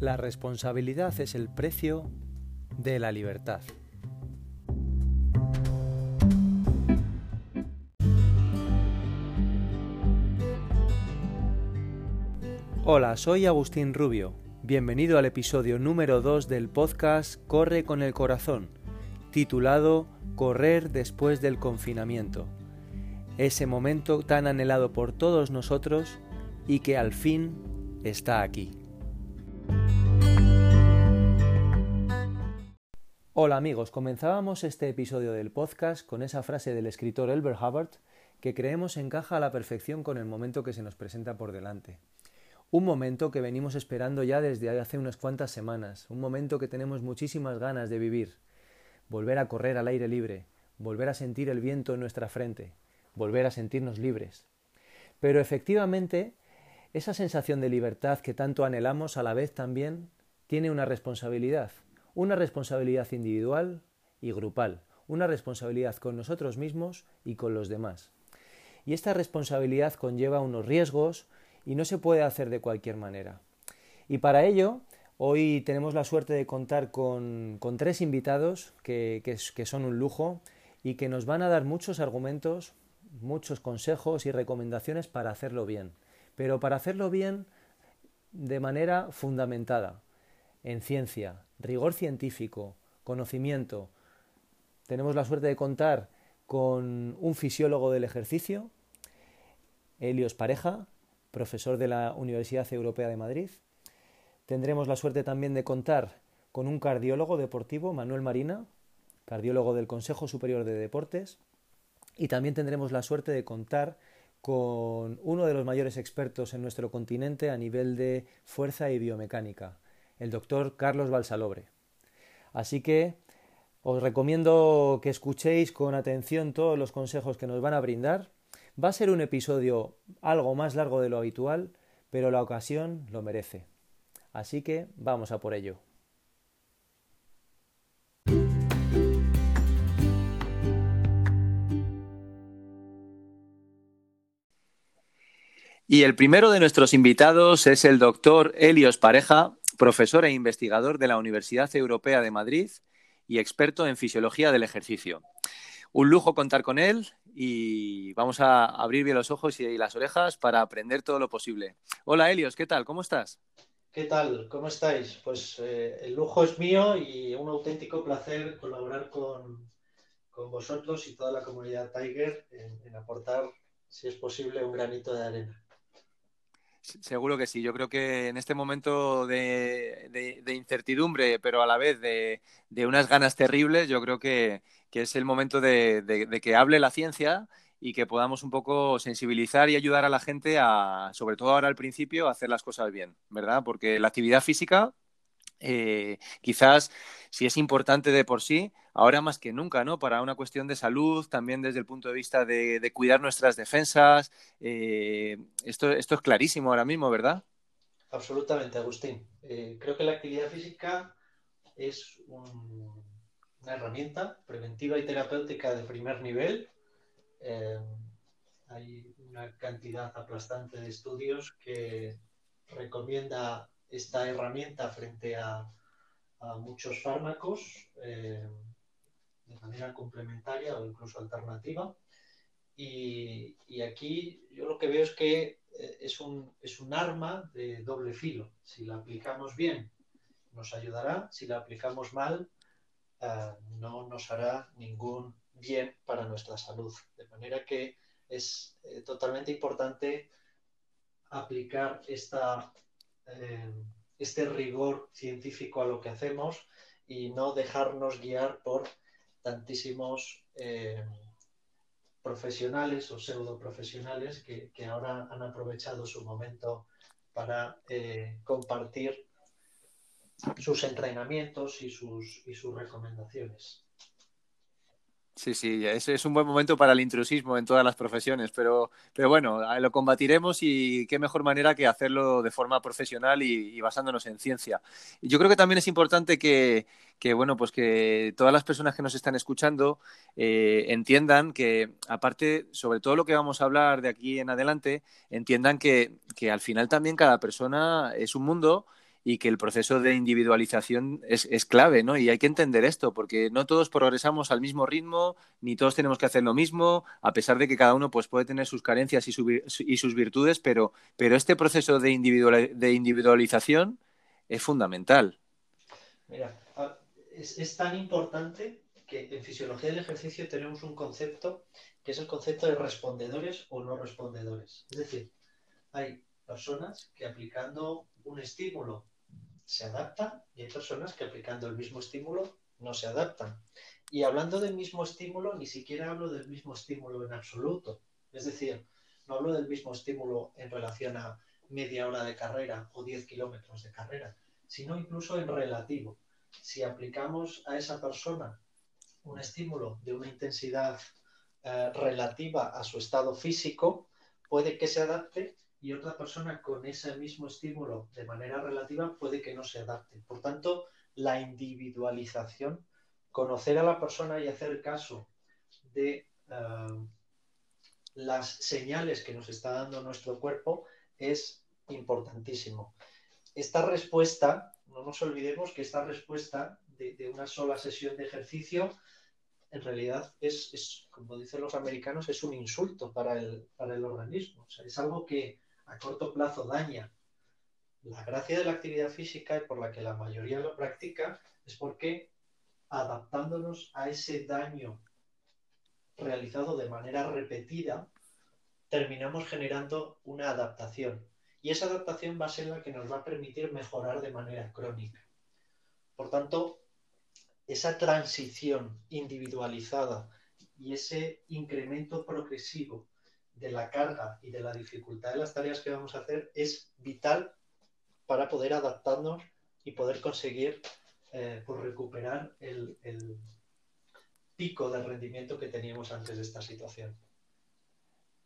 La responsabilidad es el precio de la libertad. Hola, soy Agustín Rubio. Bienvenido al episodio número 2 del podcast Corre con el Corazón, titulado Correr después del confinamiento. Ese momento tan anhelado por todos nosotros y que al fin está aquí. Hola amigos, comenzábamos este episodio del podcast con esa frase del escritor Elbert Hubbard que creemos encaja a la perfección con el momento que se nos presenta por delante. Un momento que venimos esperando ya desde hace unas cuantas semanas, un momento que tenemos muchísimas ganas de vivir, volver a correr al aire libre, volver a sentir el viento en nuestra frente, volver a sentirnos libres. Pero efectivamente, esa sensación de libertad que tanto anhelamos a la vez también tiene una responsabilidad, una responsabilidad individual y grupal, una responsabilidad con nosotros mismos y con los demás. Y esta responsabilidad conlleva unos riesgos y no se puede hacer de cualquier manera. Y para ello, hoy tenemos la suerte de contar con, tres invitados que, son un lujo y que nos van a dar muchos argumentos, muchos consejos y recomendaciones para hacerlo bien. Pero para hacerlo bien de manera fundamentada, en ciencia, rigor científico, conocimiento. Tenemos la suerte de contar con un fisiólogo del ejercicio, Helios Pareja, profesor de la Universidad Europea de Madrid. Tendremos la suerte también de contar con un cardiólogo deportivo, Manuel Marina, cardiólogo del Consejo Superior de Deportes. Y también tendremos la suerte de contar con uno de los mayores expertos en nuestro continente a nivel de fuerza y biomecánica, el doctor Carlos Balsalobre. Así que os recomiendo que escuchéis con atención todos los consejos que nos van a brindar. Va a ser un episodio algo más largo de lo habitual, pero la ocasión lo merece. Así que vamos a por ello. Y el primero de nuestros invitados es el doctor Helios Pareja, profesor e investigador de la Universidad Europea de Madrid y experto en fisiología del ejercicio. Un lujo contar con él y vamos a abrir bien los ojos y las orejas para aprender todo lo posible. Hola Helios, ¿qué tal? ¿Cómo estás? ¿Qué tal? ¿Cómo estáis? Pues eh, el lujo es mío y un auténtico placer colaborar con, vosotros y toda la comunidad Tiger en aportar, si es posible, un granito de arena. Seguro que sí. Yo creo que en este momento de, incertidumbre, pero a la vez de, unas ganas terribles, yo creo que, es el momento de, que hable la ciencia y que podamos un poco sensibilizar y ayudar a la gente a, sobre todo ahora al principio, a hacer las cosas bien, ¿verdad? Porque la actividad física eh, quizás si es importante de por sí, ahora más que nunca, ¿no? Para una cuestión de salud, también desde el punto de vista de, cuidar nuestras defensas. Eh, esto, es clarísimo ahora mismo, ¿verdad? Absolutamente, Agustín. Eh, creo que la actividad física es una herramienta preventiva y terapéutica de primer nivel. hay una cantidad aplastante de estudios que recomienda esta herramienta frente a, muchos fármacos eh, de manera complementaria o incluso alternativa. Y, aquí yo lo que veo es que eh, es un, es un arma de doble filo. Si la aplicamos bien, nos ayudará. Si la aplicamos mal, eh, no nos hará ningún bien para nuestra salud. De manera que es totalmente importante aplicar esta eh, este rigor científico a lo que hacemos y no dejarnos guiar por tantísimos eh, profesionales o pseudo profesionales que, ahora han aprovechado su momento para eh, compartir sus entrenamientos y sus, y sus recomendaciones. Sí, sí, ese es un buen momento para el intrusismo en todas las profesiones, pero, pero bueno, lo combatiremos y qué mejor manera que hacerlo de forma profesional y, basándonos en ciencia. Yo creo que también es importante que, bueno, pues que todas las personas que nos están escuchando eh, entiendan que, aparte, sobre todo lo que vamos a hablar de aquí en adelante, entiendan que, que al final también cada persona es un mundo y que el proceso de individualización es, clave, ¿no? Y hay que entender esto, porque no todos progresamos al mismo ritmo, ni todos tenemos que hacer lo mismo, a pesar de que cada uno pues, puede tener sus carencias y, y sus virtudes, pero, pero este proceso de, de individualización es fundamental. Mira, es, es tan importante que en fisiología del ejercicio tenemos un concepto que es el concepto de respondedores o no respondedores. Es decir, hay personas que aplicando un estímulo se adaptan y hay personas que aplicando el mismo estímulo no se adaptan. Y hablando del mismo estímulo, ni siquiera hablo del mismo estímulo en absoluto. Es decir, no hablo del mismo estímulo en relación a media hora de carrera o 10 kilómetros de carrera, sino incluso en relativo. Si aplicamos a esa persona un estímulo de una intensidad eh, relativa a su estado físico, puede que se adapte y otra persona con ese mismo estímulo de manera relativa puede que no se adapte. Por tanto, la individualización, conocer a la persona y hacer caso de eh, las señales que nos está dando nuestro cuerpo es importantísimo. Esta respuesta, no nos olvidemos que esta respuesta de, una sola sesión de ejercicio en realidad es, como dicen los americanos, es un insulto para el, para el organismo. es algo que a corto plazo daña. La gracia de la actividad física y por la que la mayoría lo practica es porque adaptándonos a ese daño realizado de manera repetida, terminamos generando una adaptación. Y esa adaptación va a ser la que nos va a permitir mejorar de manera crónica. Por tanto, esa transición individualizada y ese incremento progresivo de la carga y de la dificultad de las tareas que vamos a hacer es vital para poder adaptarnos y poder conseguir eh, pues recuperar el, pico de rendimiento que teníamos antes de esta situación.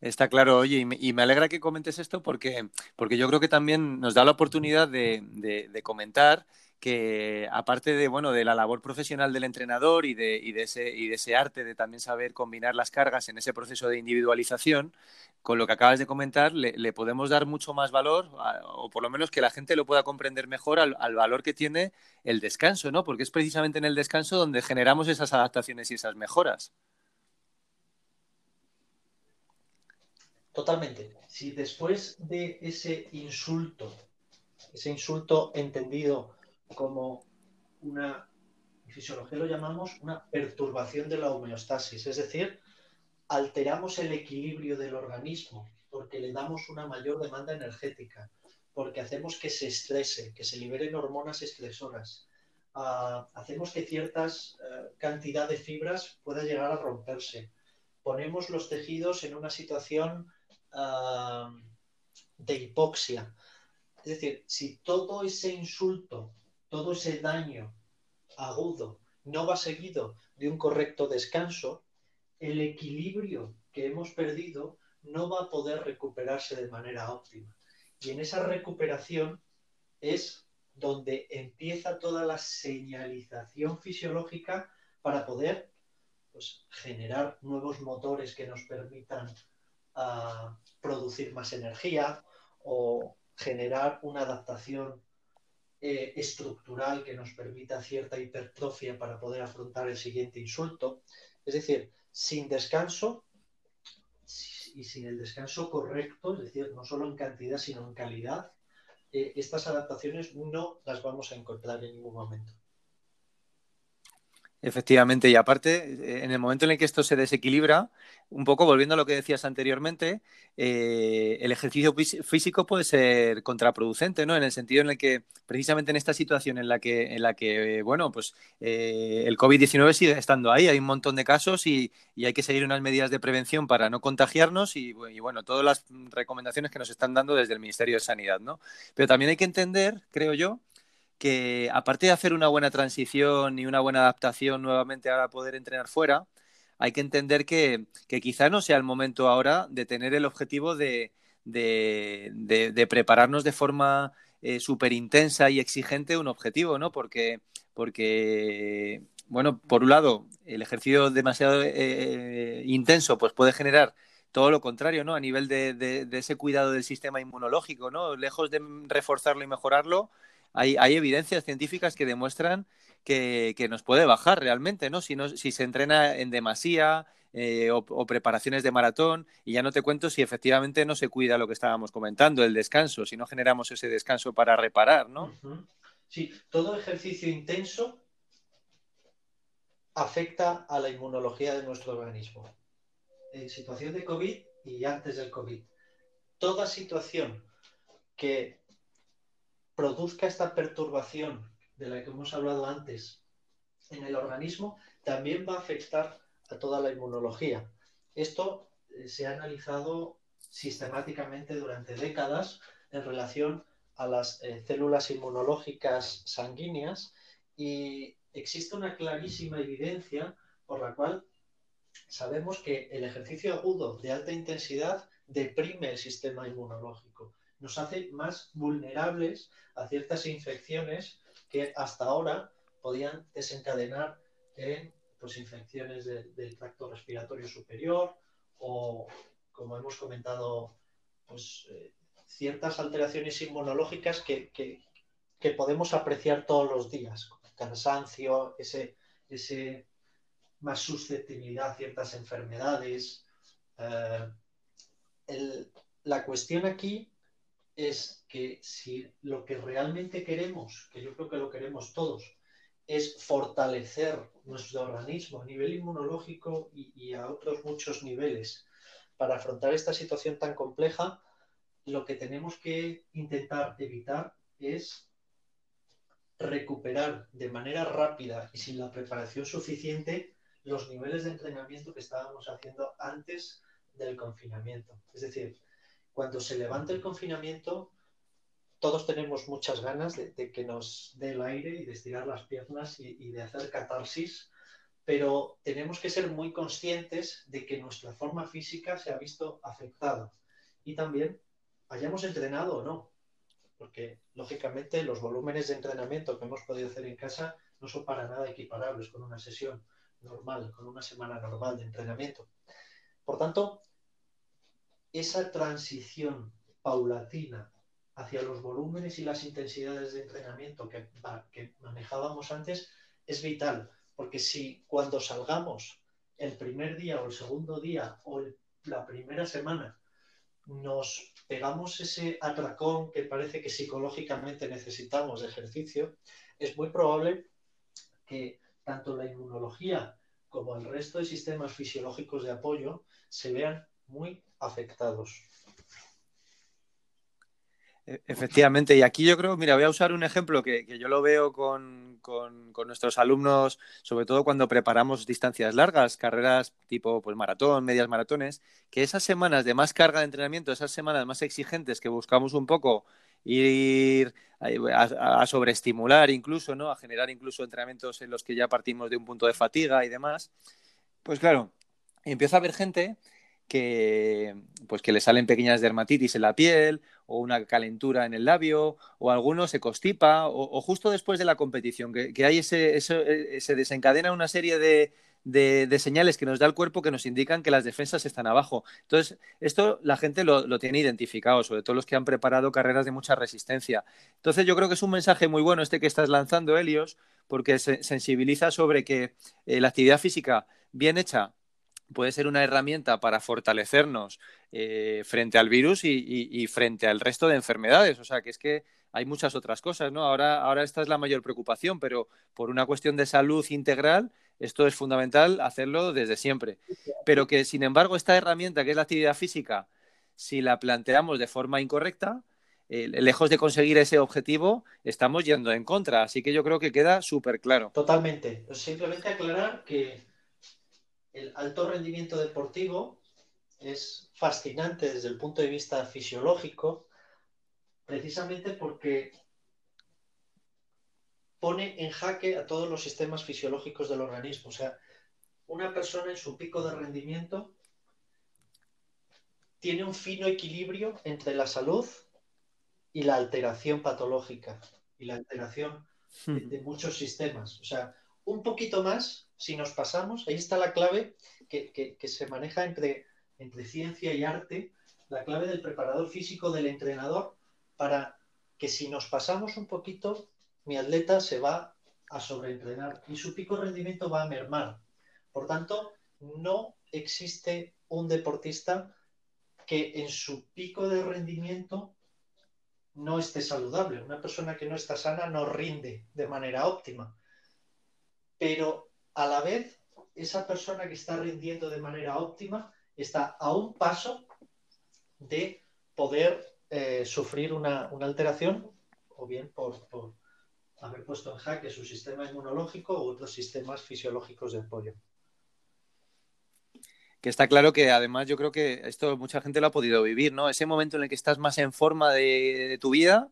Está claro, oye, y me, alegra que comentes esto porque, porque yo creo que también nos da la oportunidad de, comentar que aparte de, bueno, de la labor profesional del entrenador y de, ese, y de ese arte de también saber combinar las cargas en ese proceso de individualización, con lo que acabas de comentar, le, podemos dar mucho más valor, o por lo menos que la gente lo pueda comprender mejor al, valor que tiene el descanso, ¿no? Porque es precisamente en el descanso donde generamos esas adaptaciones y esas mejoras. Totalmente. Si después de ese insulto, ese insulto entendido como una, en fisiología lo llamamos una perturbación de la homeostasis, es decir, alteramos el equilibrio del organismo porque le damos una mayor demanda energética, porque hacemos que se estrese, que se liberen hormonas estresoras, ah, hacemos que ciertas uh, cantidad de fibras pueda llegar a romperse, ponemos los tejidos en una situación de hipoxia. Es decir, si todo ese insulto todo ese daño agudo no va seguido de un correcto descanso, el equilibrio que hemos perdido no va a poder recuperarse de manera óptima. Y en esa recuperación es donde empieza toda la señalización fisiológica para poder pues, generar nuevos motores que nos permitan ah, producir más energía o generar una adaptación eh, estructural que nos permita cierta hipertrofia para poder afrontar el siguiente insulto. Es decir, sin descanso y sin el descanso correcto, es decir, no solo en cantidad, sino en calidad, eh, estas adaptaciones no las vamos a encontrar en ningún momento. Efectivamente, y aparte, en el momento en el que esto se desequilibra, un poco volviendo a lo que decías anteriormente, eh, el ejercicio físico puede ser contraproducente, ¿no? En el sentido en el que, precisamente en esta situación en la que, en la que bueno, pues eh, el COVID-19 sigue estando ahí, hay un montón de casos y, hay que seguir unas medidas de prevención para no contagiarnos y, y, bueno, todas las recomendaciones que nos están dando desde el Ministerio de Sanidad, ¿no? Pero también hay que entender, creo yo, que aparte de hacer una buena transición y una buena adaptación nuevamente a poder entrenar fuera, hay que entender que, quizá no sea el momento ahora de tener el objetivo de, prepararnos de forma eh, súper intensa y exigente un objetivo, ¿no? Porque, porque, bueno, por un lado, el ejercicio demasiado eh, intenso pues puede generar todo lo contrario, ¿no? A nivel de, ese cuidado del sistema inmunológico, ¿no? Lejos de reforzarlo y mejorarlo, hay, evidencias científicas que demuestran que, nos puede bajar realmente, ¿no? Si, no, si se entrena en demasía eh, o, preparaciones de maratón, y ya no te cuento si efectivamente no se cuida lo que estábamos comentando, el descanso, si no generamos ese descanso para reparar, ¿no? Sí, todo ejercicio intenso afecta a la inmunología de nuestro organismo. En situación de COVID y antes del COVID. Toda situación que produzca esta perturbación de la que hemos hablado antes en el organismo también va a afectar a toda la inmunología. Esto eh, se ha analizado sistemáticamente durante décadas en relación a las eh, células inmunológicas sanguíneas y existe una clarísima evidencia por la cual sabemos que el ejercicio agudo de alta intensidad deprime el sistema inmunológico, nos hace más vulnerables a ciertas infecciones que hasta ahora podían desencadenar en pues, infecciones del tracto respiratorio superior o, como hemos comentado, pues, eh, ciertas alteraciones inmunológicas que, podemos apreciar todos los días, cansancio, ese, ese más susceptibilidad a ciertas enfermedades. Eh, la cuestión aquí es que si lo que realmente queremos, que yo creo que lo queremos todos, es fortalecer nuestro organismo a nivel inmunológico y, a otros muchos niveles para afrontar esta situación tan compleja, lo que tenemos que intentar evitar es recuperar de manera rápida y sin la preparación suficiente los niveles de entrenamiento que estábamos haciendo antes del confinamiento. Es decir, cuando se levanta el confinamiento, todos tenemos muchas ganas de, que nos dé el aire y de estirar las piernas y, de hacer catarsis, pero tenemos que ser muy conscientes de que nuestra forma física se ha visto afectada y también hayamos entrenado o no, porque lógicamente los volúmenes de entrenamiento que hemos podido hacer en casa no son para nada equiparables con una sesión normal, con una semana normal de entrenamiento. Por tanto, esa transición paulatina hacia los volúmenes y las intensidades de entrenamiento que, manejábamos antes es vital, porque si cuando salgamos el primer día o el segundo día o la primera semana nos pegamos ese atracón que parece que psicológicamente necesitamos de ejercicio, es muy probable que tanto la inmunología como el resto de sistemas fisiológicos de apoyo se vean muy afectados. E, efectivamente, y aquí yo creo, mira, voy a usar un ejemplo que, yo lo veo con, nuestros alumnos, sobre todo cuando preparamos distancias largas, carreras tipo pues, maratón, medias maratones, que esas semanas de más carga de entrenamiento, esas semanas más exigentes que buscamos un poco ir a, a, sobreestimular incluso, ¿no? A generar incluso entrenamientos en los que ya partimos de un punto de fatiga y demás, pues claro, empieza a haber gente que, pues que le salen pequeñas dermatitis en la piel o una calentura en el labio o alguno se constipa o, justo después de la competición, que, hay ese, eh, se desencadena una serie de, de, señales que nos da el cuerpo que nos indican que las defensas están abajo. Entonces, esto la gente lo, tiene identificado, sobre todo los que han preparado carreras de mucha resistencia. Entonces, yo creo que es un mensaje muy bueno este que estás lanzando, Helios, porque se sensibiliza sobre que eh, la actividad física bien hecha puede ser una herramienta para fortalecernos eh, frente al virus y, frente al resto de enfermedades. O sea, que es que hay muchas otras cosas, ¿no? Ahora, ahora esta es la mayor preocupación, pero por una cuestión de salud integral, esto es fundamental hacerlo desde siempre. Pero que, sin embargo, esta herramienta que es la actividad física, si la planteamos de forma incorrecta, eh, lejos de conseguir ese objetivo, estamos yendo en contra. Así que yo creo que queda súper claro. Totalmente. Simplemente aclarar que el alto rendimiento deportivo es fascinante desde el punto de vista fisiológico, precisamente porque pone en jaque a todos los sistemas fisiológicos del organismo. O sea, una persona en su pico de rendimiento tiene un fino equilibrio entre la salud y la alteración patológica y la alteración de, hmm. muchos sistemas. O sea, un poquito más, si nos pasamos, ahí está la clave que, se maneja entre, entre ciencia y arte, la clave del preparador físico, del entrenador, para que si nos pasamos un poquito, mi atleta se va a sobreentrenar y su pico rendimiento va a mermar. Por tanto, no existe un deportista que en su pico de rendimiento no esté saludable. Una persona que no está sana no rinde de manera óptima. Pero a la vez, esa persona que está rindiendo de manera óptima está a un paso de poder eh, sufrir una, alteración, o bien por, haber puesto en jaque su sistema inmunológico u otros sistemas fisiológicos de apoyo que está claro que además yo creo que esto mucha gente lo ha podido vivir, ¿no? Ese momento en el que estás más en forma de, tu vida,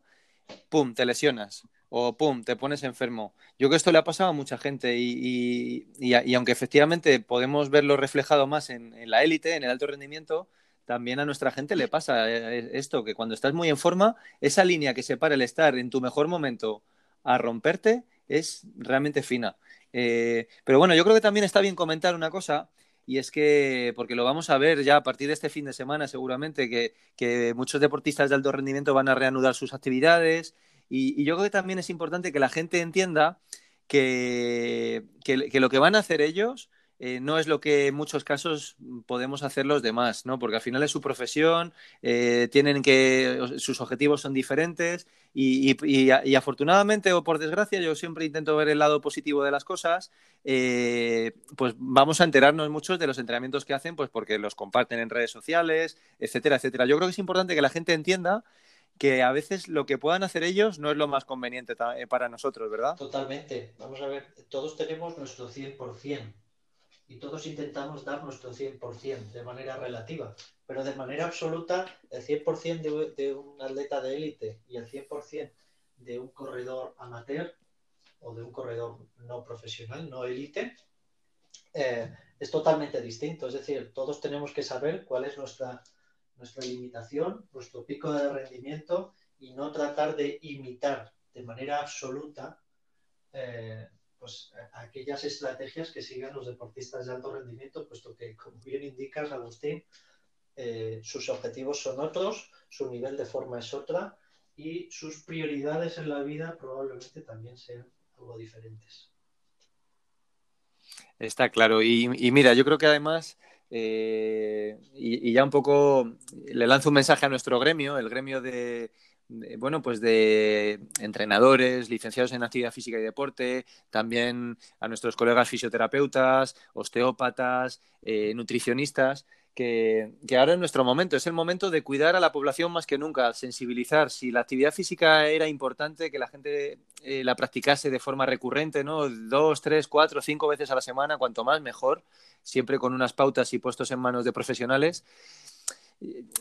¡pum!, te lesionas o ¡pum!, te pones enfermo. Yo creo que esto le ha pasado a mucha gente y, aunque efectivamente podemos verlo reflejado más en, la élite, en el alto rendimiento, también a nuestra gente le pasa eh, esto, que cuando estás muy en forma, esa línea que separa el estar en tu mejor momento a romperte es realmente fina. Eh, pero bueno, yo creo que también está bien comentar una cosa y es que, porque lo vamos a ver ya a partir de este fin de semana seguramente, que, muchos deportistas de alto rendimiento van a reanudar sus actividades y, yo creo que también es importante que la gente entienda que, que lo que van a hacer ellos eh, no es lo que en muchos casos podemos hacer los demás, ¿no? Porque al final es su profesión, eh, tienen que, sus objetivos son diferentes y, afortunadamente o por desgracia yo siempre intento ver el lado positivo de las cosas, eh, pues vamos a enterarnos muchos de los entrenamientos que hacen, pues porque los comparten en redes sociales, etcétera, etcétera. Yo creo que es importante que la gente entienda que a veces lo que puedan hacer ellos no es lo más conveniente para nosotros, ¿verdad? Totalmente. Vamos a ver, todos tenemos nuestro 100% y todos intentamos dar nuestro 100% de manera relativa, pero de manera absoluta el 100% de, de un atleta de élite y el 100% de un corredor amateur o de un corredor no profesional, no élite, eh, es totalmente distinto. Es decir, todos tenemos que saber cuál es nuestra, nuestra limitación, nuestro pico de rendimiento y no tratar de imitar de manera absoluta eh, pues, aquellas estrategias que sigan los deportistas de alto rendimiento, puesto que, como bien indicas, Agustín, eh, sus objetivos son otros, su nivel de forma es otra y sus prioridades en la vida probablemente también sean algo diferentes. Está claro. Y, mira, yo creo que además, eh, y, ya un poco le lanzo un mensaje a nuestro gremio, el gremio de, bueno, pues de entrenadores, licenciados en actividad física y deporte, también a nuestros colegas fisioterapeutas, osteópatas, eh, nutricionistas, que, ahora es nuestro momento, es el momento de cuidar a la población más que nunca, sensibilizar. Si la actividad física era importante, que la gente eh, la practicase de forma recurrente, ¿no? Dos, tres, cuatro, cinco veces a la semana, cuanto más mejor, siempre con unas pautas y puestos en manos de profesionales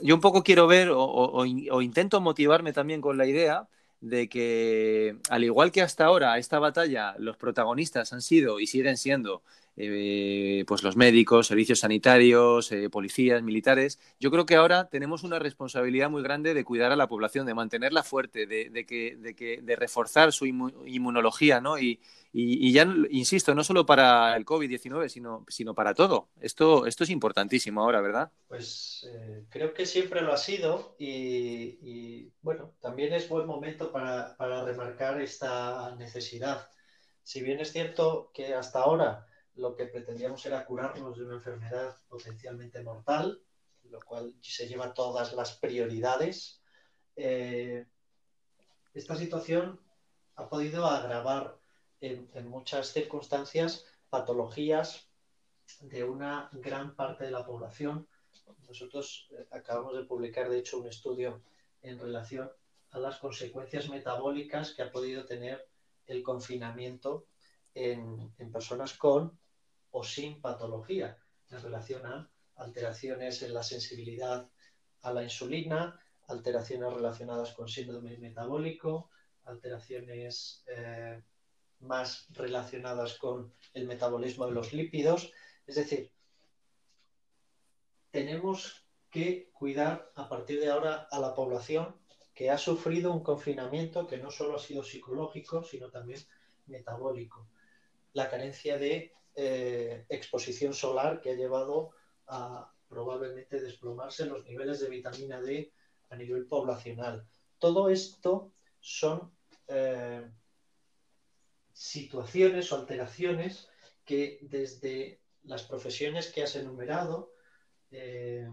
yo un poco quiero ver o, intento motivarme también con la idea de que, al igual que hasta ahora, esta batalla, los protagonistas han sido y siguen siendo eh, pues los médicos, servicios sanitarios, eh, policías, militares. Yo creo que ahora tenemos una responsabilidad muy grande de cuidar a la población, de mantenerla fuerte, de, que, de, reforzar su inmunología, ¿no? Y, y, ya, insisto, no solo para el COVID-19, sino, sino para todo. Esto, esto es importantísimo ahora, ¿verdad? Pues eh, creo que siempre lo ha sido y, bueno, también es buen momento para, para, remarcar esta necesidad. Si bien es cierto que hasta ahora lo que pretendíamos era curarnos de una enfermedad potencialmente mortal, lo cual se lleva todas las prioridades, eh, esta situación ha podido agravar en, muchas circunstancias patologías de una gran parte de la población. Nosotros eh, acabamos de publicar, de hecho, un estudio en relación a las consecuencias metabólicas que ha podido tener el confinamiento en, en, personas con o sin patología en relación a alteraciones en la sensibilidad a la insulina, alteraciones relacionadas con síndrome metabólico, alteraciones eh, más relacionadas con el metabolismo de los lípidos. Es decir, tenemos que cuidar a partir de ahora a la población que ha sufrido un confinamiento que no solo ha sido psicológico, sino también metabólico. La carencia de eh, exposición solar que ha llevado a probablemente desplomarse los niveles de vitamina D a nivel poblacional. Todo esto son eh, situaciones o alteraciones que desde las profesiones que has enumerado, eh,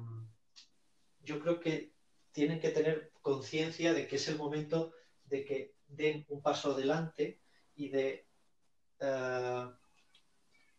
yo creo que tienen que tener conciencia de que es el momento de que den un paso adelante y de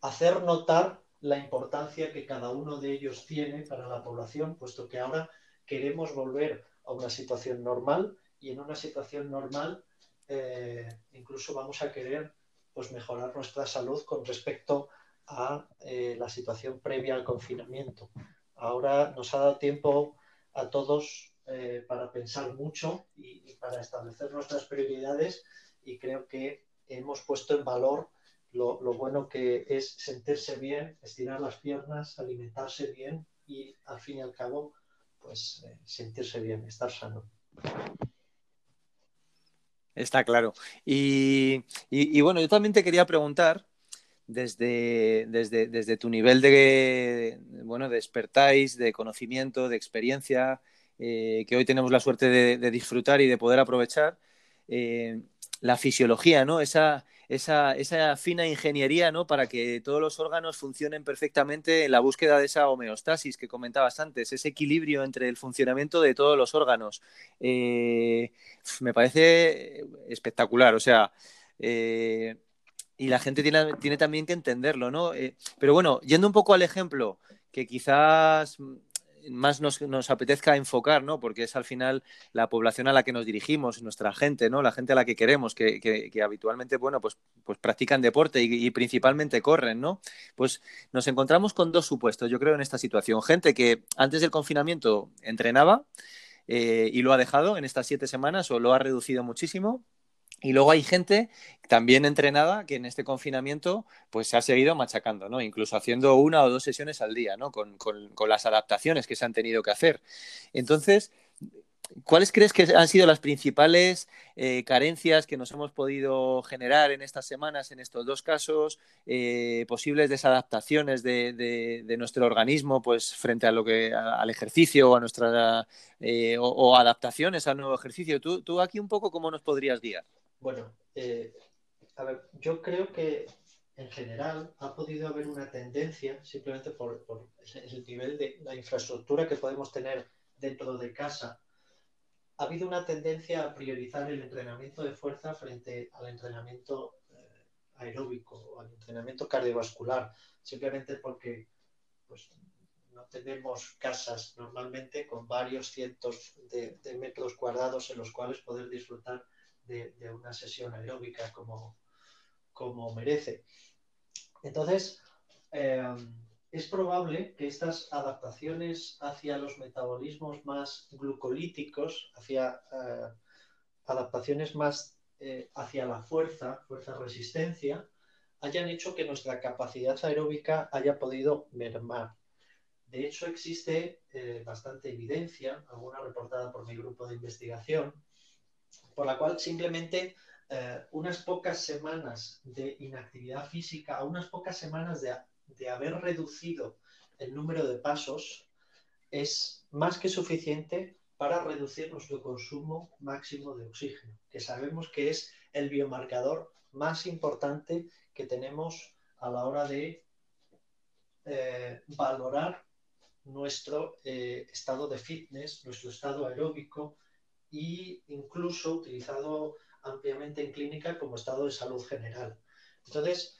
hacer notar la importancia que cada uno de ellos tiene para la población, puesto que ahora queremos volver a una situación normal y en una situación normal eh, incluso vamos a querer pues, mejorar nuestra salud con respecto a eh, la situación previa al confinamiento. Ahora nos ha dado tiempo a todos eh, para pensar mucho y, y, para establecer nuestras prioridades y creo que hemos puesto en valor lo, lo, bueno que es sentirse bien, estirar las piernas, alimentarse bien y al fin y al cabo pues eh, sentirse bien, estar sano. Está claro. Y, y, bueno, yo también te quería preguntar, desde, desde, desde tu nivel de, bueno, de expertise, de conocimiento, de experiencia, eh, que hoy tenemos la suerte de, de, disfrutar y de poder aprovechar, eh, la fisiología, ¿no? Esa, esa, esa, fina ingeniería, ¿no? Para que todos los órganos funcionen perfectamente en la búsqueda de esa homeostasis que comentabas antes, ese equilibrio entre el funcionamiento de todos los órganos. Eh, me parece espectacular, o sea, eh, y la gente tiene, tiene, también que entenderlo, ¿no? Eh, pero bueno, yendo un poco al ejemplo, que quizás más nos, nos, apetezca enfocar, ¿no? Porque es al final la población a la que nos dirigimos, nuestra gente, ¿no? La gente a la que queremos, que, que, habitualmente, bueno, pues, pues practican deporte y, y, principalmente corren, ¿no? Pues nos encontramos con dos supuestos, yo creo, en esta situación. Gente que antes del confinamiento entrenaba eh, y lo ha dejado en estas siete semanas o lo ha reducido muchísimo y luego hay gente también entrenada que en este confinamiento pues se ha seguido machacando, ¿no? Incluso haciendo una o dos sesiones al día, ¿no? Con, las adaptaciones que se han tenido que hacer. Entonces, ¿cuáles crees que han sido las principales eh, carencias que nos hemos podido generar en estas semanas, en estos dos casos, eh, posibles desadaptaciones de, nuestro organismo, pues frente a lo que al ejercicio o a nuestra eh, o, o, adaptaciones al nuevo ejercicio? ¿Tú, ¿Tú aquí un poco cómo nos podrías guiar? Bueno, eh, a ver, yo creo que en general ha podido haber una tendencia, simplemente por, por, el nivel de la infraestructura que podemos tener dentro de casa, ha habido una tendencia a priorizar el entrenamiento de fuerza frente al entrenamiento eh, aeróbico o al entrenamiento cardiovascular, simplemente porque pues, no tenemos casas normalmente con varios cientos de, de metros cuadrados en los cuales poder disfrutar de, una sesión aeróbica como, como merece. Entonces, eh, es probable que estas adaptaciones hacia los metabolismos más glucolíticos, hacia eh, adaptaciones más eh, hacia la fuerza, fuerza-resistencia, hayan hecho que nuestra capacidad aeróbica haya podido mermar. De hecho, existe bastante evidencia, alguna reportada por mi grupo de investigación, por la cual simplemente eh, unas pocas semanas de inactividad física, unas pocas semanas de, de, haber reducido el número de pasos, es más que suficiente para reducir nuestro consumo máximo de oxígeno, que sabemos que es el biomarcador más importante que tenemos a la hora de eh, valorar nuestro eh, estado de fitness, nuestro estado aeróbico, e incluso utilizado ampliamente en clínica como estado de salud general. Entonces,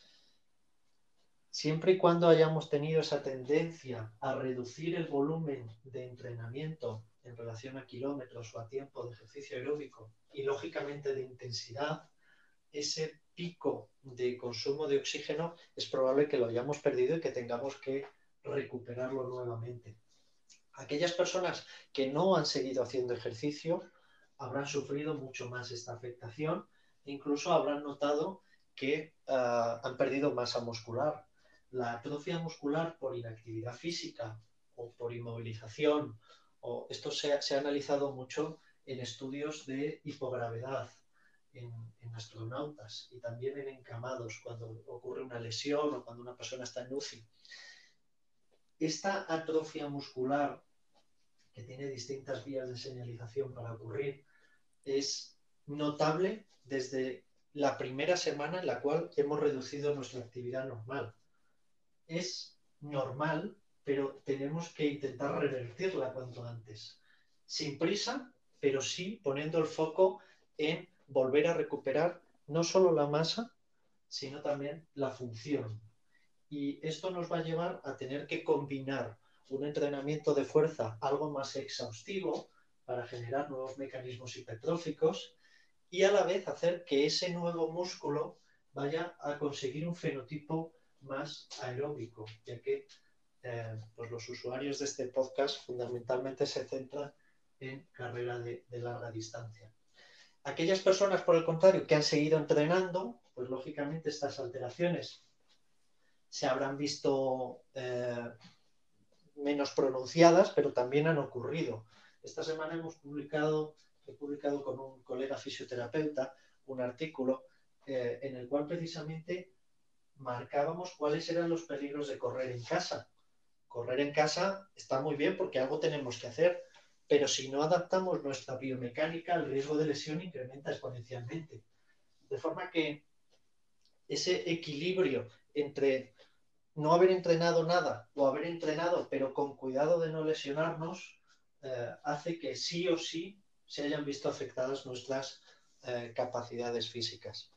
siempre y cuando hayamos tenido esa tendencia a reducir el volumen de entrenamiento en relación a kilómetros o a tiempo de ejercicio aeróbico y lógicamente de intensidad, ese pico de consumo de oxígeno es probable que lo hayamos perdido y que tengamos que recuperarlo nuevamente. Aquellas personas que no han seguido haciendo ejercicio habrán sufrido mucho más esta afectación e incluso habrán notado que uh, han perdido masa muscular. La atrofia muscular por inactividad física o por inmovilización, o esto se ha, analizado mucho en estudios de hipogravedad en, en, astronautas y también en encamados cuando ocurre una lesión o cuando una persona está en UCI. Esta atrofia muscular que tiene distintas vías de señalización para ocurrir es notable desde la primera semana en la cual hemos reducido nuestra actividad normal. Es normal, pero tenemos que intentar revertirla cuanto antes. Sin prisa, pero sí poniendo el foco en volver a recuperar no solo la masa, sino también la función. Y esto nos va a llevar a tener que combinar un entrenamiento de fuerza algo más exhaustivo para generar nuevos mecanismos hipertróficos y a la vez hacer que ese nuevo músculo vaya a conseguir un fenotipo más aeróbico, ya que eh, pues los usuarios de este podcast fundamentalmente se centran en carrera de, larga distancia. Aquellas personas, por el contrario, que han seguido entrenando, pues lógicamente estas alteraciones se habrán visto eh, menos pronunciadas, pero también han ocurrido. Esta semana hemos publicado, he publicado con un colega fisioterapeuta un artículo eh, en el cual precisamente marcábamos cuáles eran los peligros de correr en casa. Correr en casa está muy bien porque algo tenemos que hacer, pero si no adaptamos nuestra biomecánica, el riesgo de lesión incrementa exponencialmente. De forma que ese equilibrio entre no haber entrenado nada o haber entrenado pero con cuidado de no lesionarnos eh, hace que sí o sí se hayan visto afectadas nuestras eh, capacidades físicas.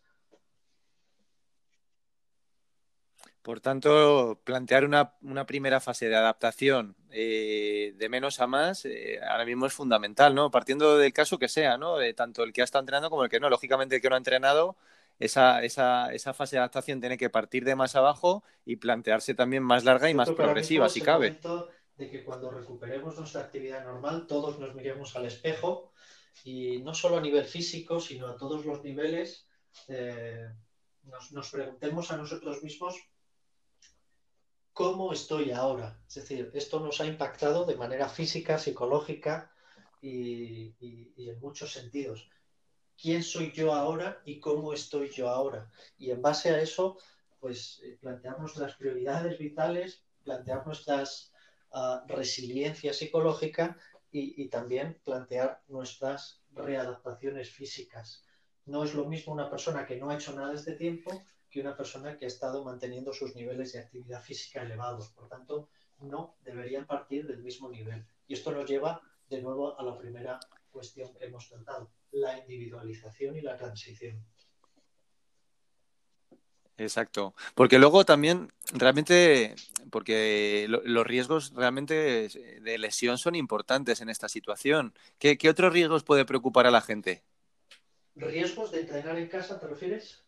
Por tanto, plantear una, primera fase de adaptación eh, de menos a más ahora mismo es fundamental, ¿no? Partiendo del caso que sea, ¿no? Tanto el que ha estado entrenando como el que no. Lógicamente, el que no ha entrenado esa, esa, esa, fase de adaptación tiene que partir de más abajo y plantearse también más larga y más progresiva, si cabe. Momento de que cuando recuperemos nuestra actividad normal, todos nos miremos al espejo y no solo a nivel físico, sino a todos los niveles, eh, nos, nos, preguntemos a nosotros mismos cómo estoy ahora. Es decir, esto nos ha impactado de manera física, psicológica y, en muchos sentidos quién soy yo ahora y cómo estoy yo ahora. Y en base a eso, pues eh, plantear nuestras prioridades vitales, plantear nuestras resiliencia psicológica y, también plantear nuestras readaptaciones físicas. No es lo mismo una persona que no ha hecho nada este tiempo que una persona que ha estado manteniendo sus niveles de actividad física elevados. Por tanto, no deberían partir del mismo nivel. Y esto nos lleva de nuevo a la primera cuestión que hemos tratado la individualización y la transición. Exacto, porque luego también realmente, porque los riesgos realmente de lesión son importantes en esta situación. ¿Qué, ¿Qué, otros riesgos puede preocupar a la gente? ¿Riesgos de entrenar en casa, te refieres?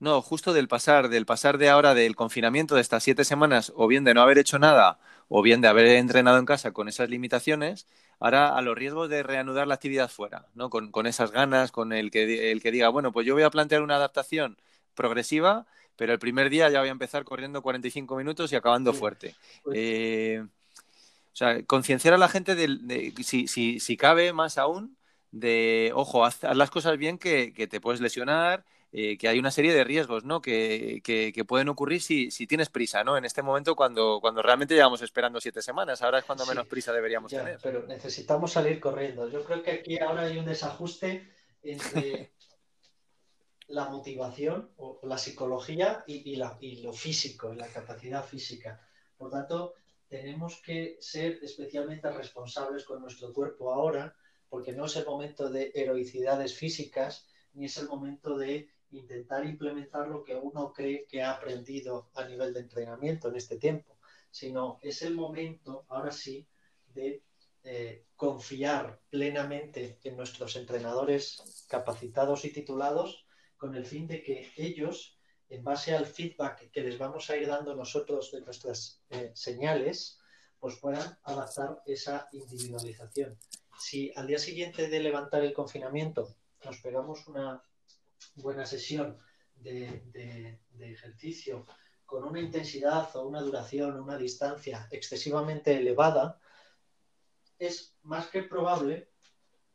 No, justo del pasar, del pasar de ahora del confinamiento de estas siete semanas, o bien de no haber hecho nada, o bien de haber entrenado en casa con esas limitaciones, ahora a los riesgos de reanudar la actividad fuera, ¿no? Con, esas ganas, con el que, el que diga, bueno, pues yo voy a plantear una adaptación progresiva, pero el primer día ya voy a empezar corriendo 45 minutos y acabando fuerte. Pues eh, o sea, concienciar a la gente de, si, si, si, cabe más aún, de, ojo, haz, las cosas bien que, que te puedes lesionar, eh, que hay una serie de riesgos ¿no? que, que, pueden ocurrir si, si, tienes prisa, ¿no? En este momento cuando, cuando realmente llevamos esperando siete semanas, ahora es cuando menos prisa deberíamos tener. Pero necesitamos salir corriendo. Yo creo que aquí ahora hay un desajuste entre la motivación o la psicología y, y, la, y lo físico, la capacidad física. Por tanto, tenemos que ser especialmente responsables con nuestro cuerpo ahora, porque no es el momento de heroicidades físicas, ni es el momento de intentar implementar lo que uno cree que ha aprendido a nivel de entrenamiento en este tiempo, sino es el momento, ahora sí, de eh, confiar plenamente en nuestros entrenadores capacitados y titulados con el fin de que ellos, en base al feedback que les vamos a ir dando nosotros de nuestras eh, señales, pues puedan adaptar esa individualización. Si al día siguiente de levantar el confinamiento nos pegamos una buena sesión de, ejercicio con una intensidad o una duración o una distancia excesivamente elevada, es más que probable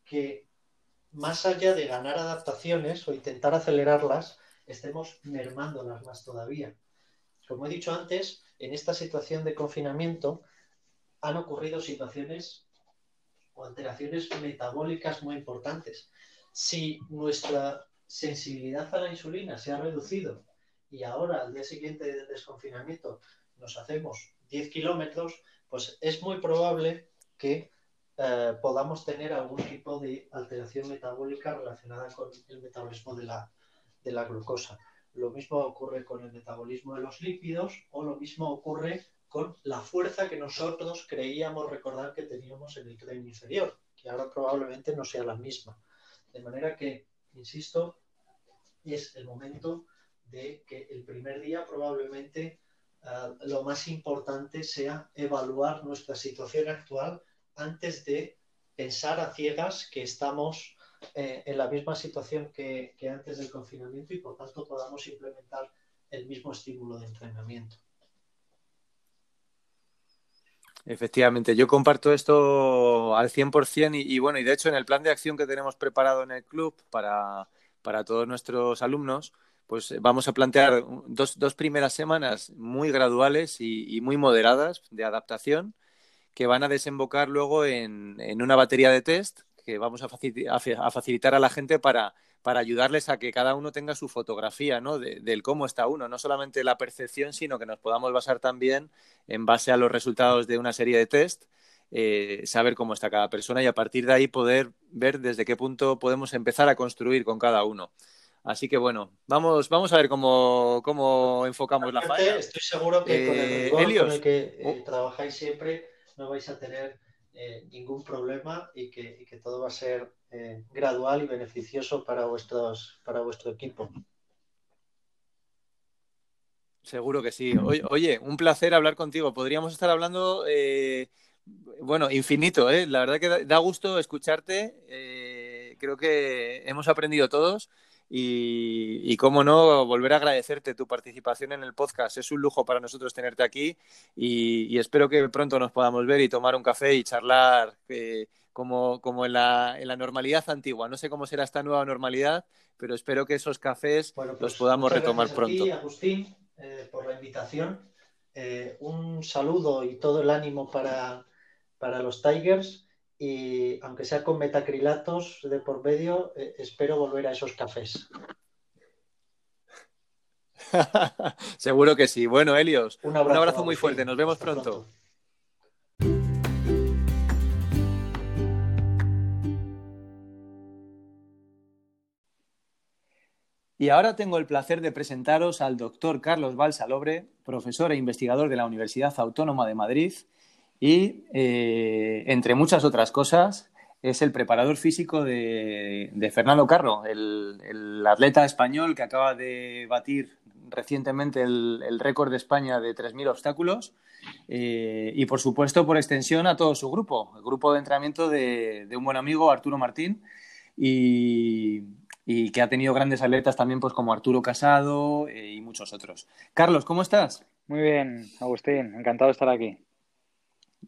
que más allá de ganar adaptaciones o intentar acelerarlas, estemos mermándolas más todavía. Como he dicho antes, en esta situación de confinamiento han ocurrido situaciones o alteraciones metabólicas muy importantes. Si nuestra sensibilidad a la insulina se ha reducido y ahora al día siguiente del desconfinamiento nos hacemos 10 kilómetros, pues es muy probable que eh, podamos tener algún tipo de alteración metabólica relacionada con el metabolismo de la, de la glucosa. Lo mismo ocurre con el metabolismo de los lípidos o lo mismo ocurre con la fuerza que nosotros creíamos recordar que teníamos en el tren inferior, que ahora probablemente no sea la misma. De manera que, insisto, es el momento de que el primer día probablemente eh, lo más importante sea evaluar nuestra situación actual antes de pensar a ciegas que estamos eh, en la misma situación que, antes del confinamiento y por tanto podamos implementar el mismo estímulo de entrenamiento. Efectivamente, yo comparto esto al 100% y, y bueno, y de hecho en el plan de acción que tenemos preparado en el club para, todos nuestros alumnos, pues vamos a plantear dos, primeras semanas muy graduales y, muy moderadas de adaptación que van a desembocar luego en, una batería de test que vamos a, facilitar a la gente para, ayudarles a que cada uno tenga su fotografía ¿no? del cómo está uno, no solamente la percepción, sino que nos podamos basar también en base a los resultados de una serie de test, eh, saber cómo está cada persona y a partir de ahí poder ver desde qué punto podemos empezar a construir con cada uno. Así que bueno, vamos, vamos a ver cómo, cómo enfocamos la falla. Estoy seguro que con el eh, con el que eh, oh. trabajáis siempre no vais a tener ningún problema y que, todo va a ser eh, gradual y beneficioso para, vuestros, para vuestro equipo. Seguro que sí. Oye, un placer hablar contigo. Podríamos estar hablando, eh, bueno, infinito, ¿eh? La verdad que da gusto escucharte. creo que hemos aprendido todos y, cómo no, volver a agradecerte tu participación en el podcast. Es un lujo para nosotros tenerte aquí y, espero que pronto nos podamos ver y tomar un café y charlar como, como en, la, en, la, normalidad antigua. No sé cómo será esta nueva normalidad, pero espero que esos cafés los pues podamos retomar pronto. Agustín, eh, por la invitación. Eh, un saludo y todo el ánimo para, para los Tigers y aunque sea con metacrilatos de por medio, eh, espero volver a esos cafés. Seguro que sí. Bueno, Helios, un abrazo, muy fuerte. Nos vemos pronto. Y ahora tengo el placer de presentaros al doctor Carlos Balsalobre, profesor e investigador de la Universidad Autónoma de Madrid y, eh, entre muchas otras cosas, es el preparador físico de, Fernando Carro, el, atleta español que acaba de batir recientemente el, récord de España de 3.000 obstáculos. Eh, y, por supuesto, por extensión a todo su grupo, el grupo de entrenamiento de, un buen amigo, Arturo Martín, y, que ha tenido grandes atletas también, pues como Arturo Casado eh, y muchos otros. Carlos, ¿cómo estás? Muy bien, Agustín, encantado de estar aquí.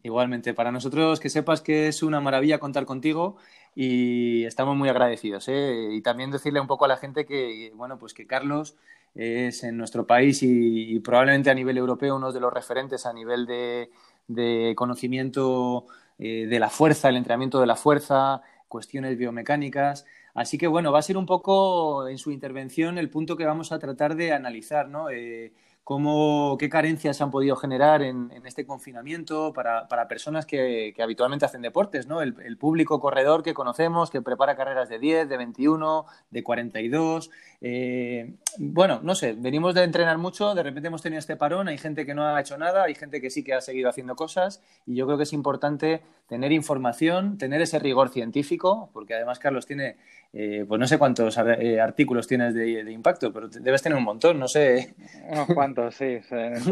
Igualmente, para nosotros que sepas que es una maravilla contar contigo y estamos muy agradecidos. ¿eh? Y también decirle un poco a la gente que, bueno, pues que Carlos es en nuestro país y, probablemente a nivel europeo uno de los referentes a nivel de, conocimiento eh, de la fuerza, el entrenamiento de la fuerza, cuestiones biomecánicas. Así que, bueno, va a ser un poco en su intervención el punto que vamos a tratar de analizar, ¿no? Eh, cómo, qué carencias han podido generar en, este confinamiento para, personas que, habitualmente hacen deportes, ¿no? El, público corredor que conocemos, que prepara carreras de 10, de 21, de 42. Eh, bueno, no sé, venimos de entrenar mucho, de repente hemos tenido este parón, hay gente que no ha hecho nada, hay gente que sí que ha seguido haciendo cosas y yo creo que es importante tener información, tener ese rigor científico, porque además Carlos tiene eh, pues no sé cuántos eh, artículos tienes de, impacto, pero debes tener un montón, no sé. Unos cuantos, sí, en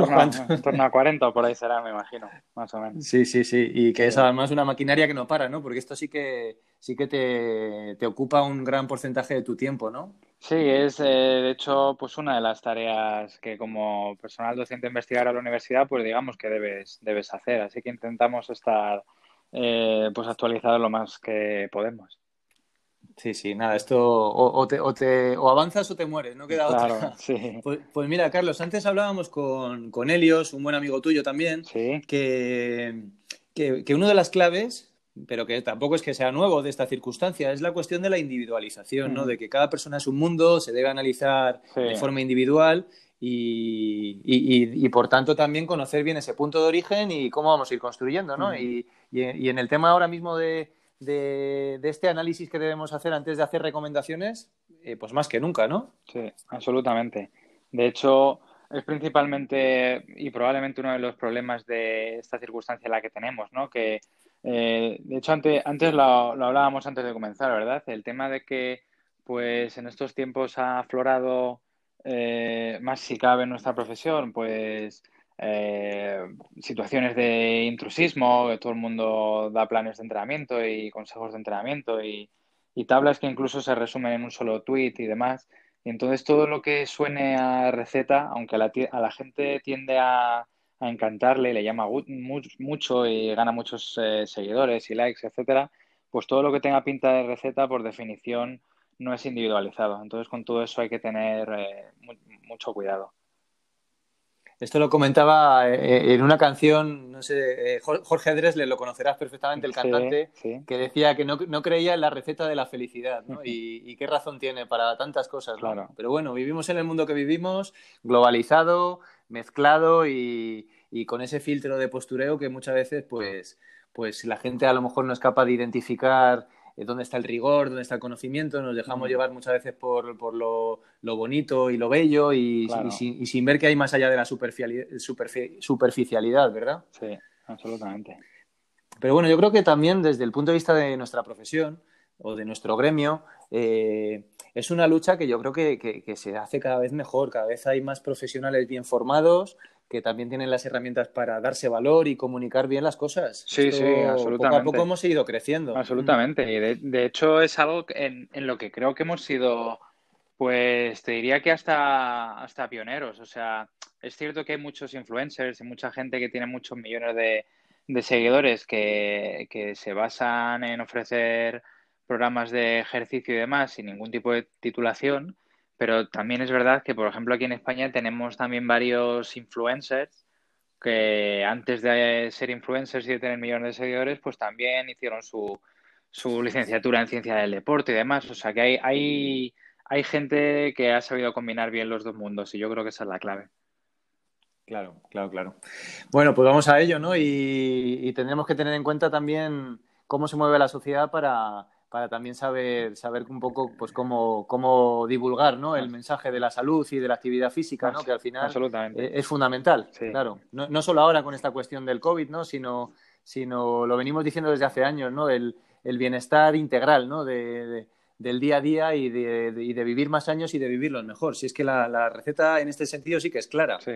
torno, a 40 por ahí será, me imagino, más o menos. Sí, sí, sí, y que es además una maquinaria que no para, ¿no? Porque esto sí que, sí que te, ocupa un gran porcentaje de tu tiempo, ¿no? Sí, es eh, de hecho pues una de las tareas que como personal docente investigar a la universidad, pues digamos que debes, debes hacer, así que intentamos estar pues actualizados lo más que podemos. Sí, sí, nada, esto o, te, o, avanzas o te mueres, no queda otra. Sí. Pues, pues, mira, Carlos, antes hablábamos con, con Helios, un buen amigo tuyo también, que, que, una de las claves pero que tampoco es que sea nuevo de esta circunstancia, es la cuestión de la individualización, ¿no? De que cada persona es un mundo, se debe analizar de forma individual y, y, por tanto también conocer bien ese punto de origen y cómo vamos a ir construyendo, ¿no? y, en el tema ahora mismo de, de, este análisis que debemos hacer antes de hacer recomendaciones, eh, pues más que nunca, ¿no? Sí, absolutamente. De hecho, es principalmente y probablemente uno de los problemas de esta circunstancia en la que tenemos, ¿no? Que, eh, de hecho, antes, antes lo, hablábamos antes de comenzar, ¿verdad? El tema de que, pues, en estos tiempos ha aflorado eh, más si cabe en nuestra profesión, pues eh, situaciones de intrusismo, que todo el mundo da planes de entrenamiento y consejos de entrenamiento y, tablas que incluso se resumen en un solo tweet y demás. Y entonces todo lo que suene a receta, aunque a la, gente tiende a, encantarle, le llama mucho y gana muchos eh, seguidores y likes, etcétera, pues todo lo que tenga pinta de receta, por definición, no es individualizado. Entonces, con todo eso hay que tener eh, mucho cuidado. Esto lo comentaba eh, en una canción, no sé, eh, Jorge Dresle, lo conocerás perfectamente, el cantante, que decía que no, creía en la receta de la felicidad, ¿no? y, qué razón tiene para tantas cosas, Claro. Pero bueno, vivimos en el mundo que vivimos, globalizado, mezclado y, y con ese filtro de postureo que muchas veces, pues, pues la gente a lo mejor no es capaz de identificar dónde está el rigor, dónde está el conocimiento, nos dejamos llevar muchas veces por, por lo, lo, bonito y lo bello y, sin, y, sin, ver que hay más allá de la superficialidad, ¿verdad? Sí, absolutamente. Pero bueno, yo creo que también desde el punto de vista de nuestra profesión o de nuestro gremio, eh, es una lucha que yo creo que, que, se hace cada vez mejor, cada vez hay más profesionales bien formados, que también tienen las herramientas para darse valor y comunicar bien las cosas. Sí, sí, absolutamente. Poco a poco hemos ido creciendo. Absolutamente. Y de, hecho es algo en, en, lo que creo que hemos sido, pues te diría que hasta, hasta pioneros. O sea, es cierto que hay muchos influencers y mucha gente que tiene muchos millones de, de seguidores que, que se basan en ofrecer programas de ejercicio y demás sin ningún tipo de titulación pero también es verdad que, por ejemplo, aquí en España tenemos también varios influencers que antes de ser influencers y de tener millones de seguidores, pues también hicieron su, su licenciatura en ciencia del deporte y demás. O sea que hay, hay, hay gente que ha sabido combinar bien los dos mundos y yo creo que esa es la clave. Claro, claro, claro. Bueno, pues vamos a ello, ¿no? Y, y tendremos que tener en cuenta también cómo se mueve la sociedad para, para también saber, saber un poco pues cómo, cómo divulgar ¿no? el mensaje de la salud y de la actividad física, ¿no? que al final es fundamental. Claro, no, no, solo ahora con esta cuestión del COVID, ¿no? sino, sino lo venimos diciendo desde hace años, ¿no? el, el bienestar integral ¿no? de, del día a día y de, y de, vivir más años y de vivirlos mejor. Si es que la, la receta en este sentido sí que es clara. Sí,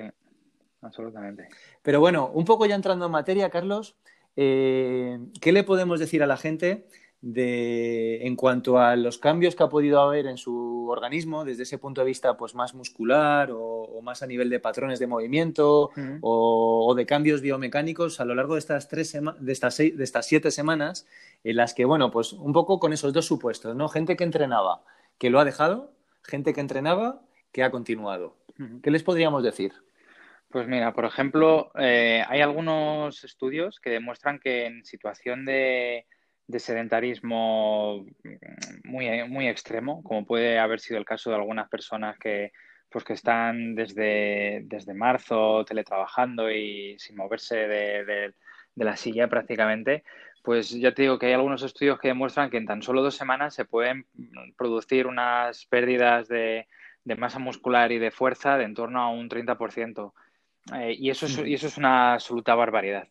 absolutamente. Pero bueno, un poco ya entrando en materia, Carlos, eh, ¿qué le podemos decir a la gente? De, en cuanto a los cambios que ha podido haber en su organismo, desde ese punto de vista pues, más muscular o, más a nivel de patrones de movimiento o, de cambios biomecánicos a lo largo de estas, tres de, estas seis, de estas siete semanas, en las que, bueno, pues un poco con esos dos supuestos, ¿no? Gente que entrenaba, que lo ha dejado, gente que entrenaba, que ha continuado. ¿Qué les podríamos decir? Pues mira, por ejemplo, eh, hay algunos estudios que demuestran que en situación de de sedentarismo muy, muy extremo, como puede haber sido el caso de algunas personas que, pues que están desde, desde marzo teletrabajando y sin moverse de, de, la silla prácticamente, pues ya te digo que hay algunos estudios que demuestran que en tan solo dos semanas se pueden producir unas pérdidas de, de masa muscular y de fuerza de en torno a un 30%. Eh, y, eso es, y eso es una absoluta barbaridad.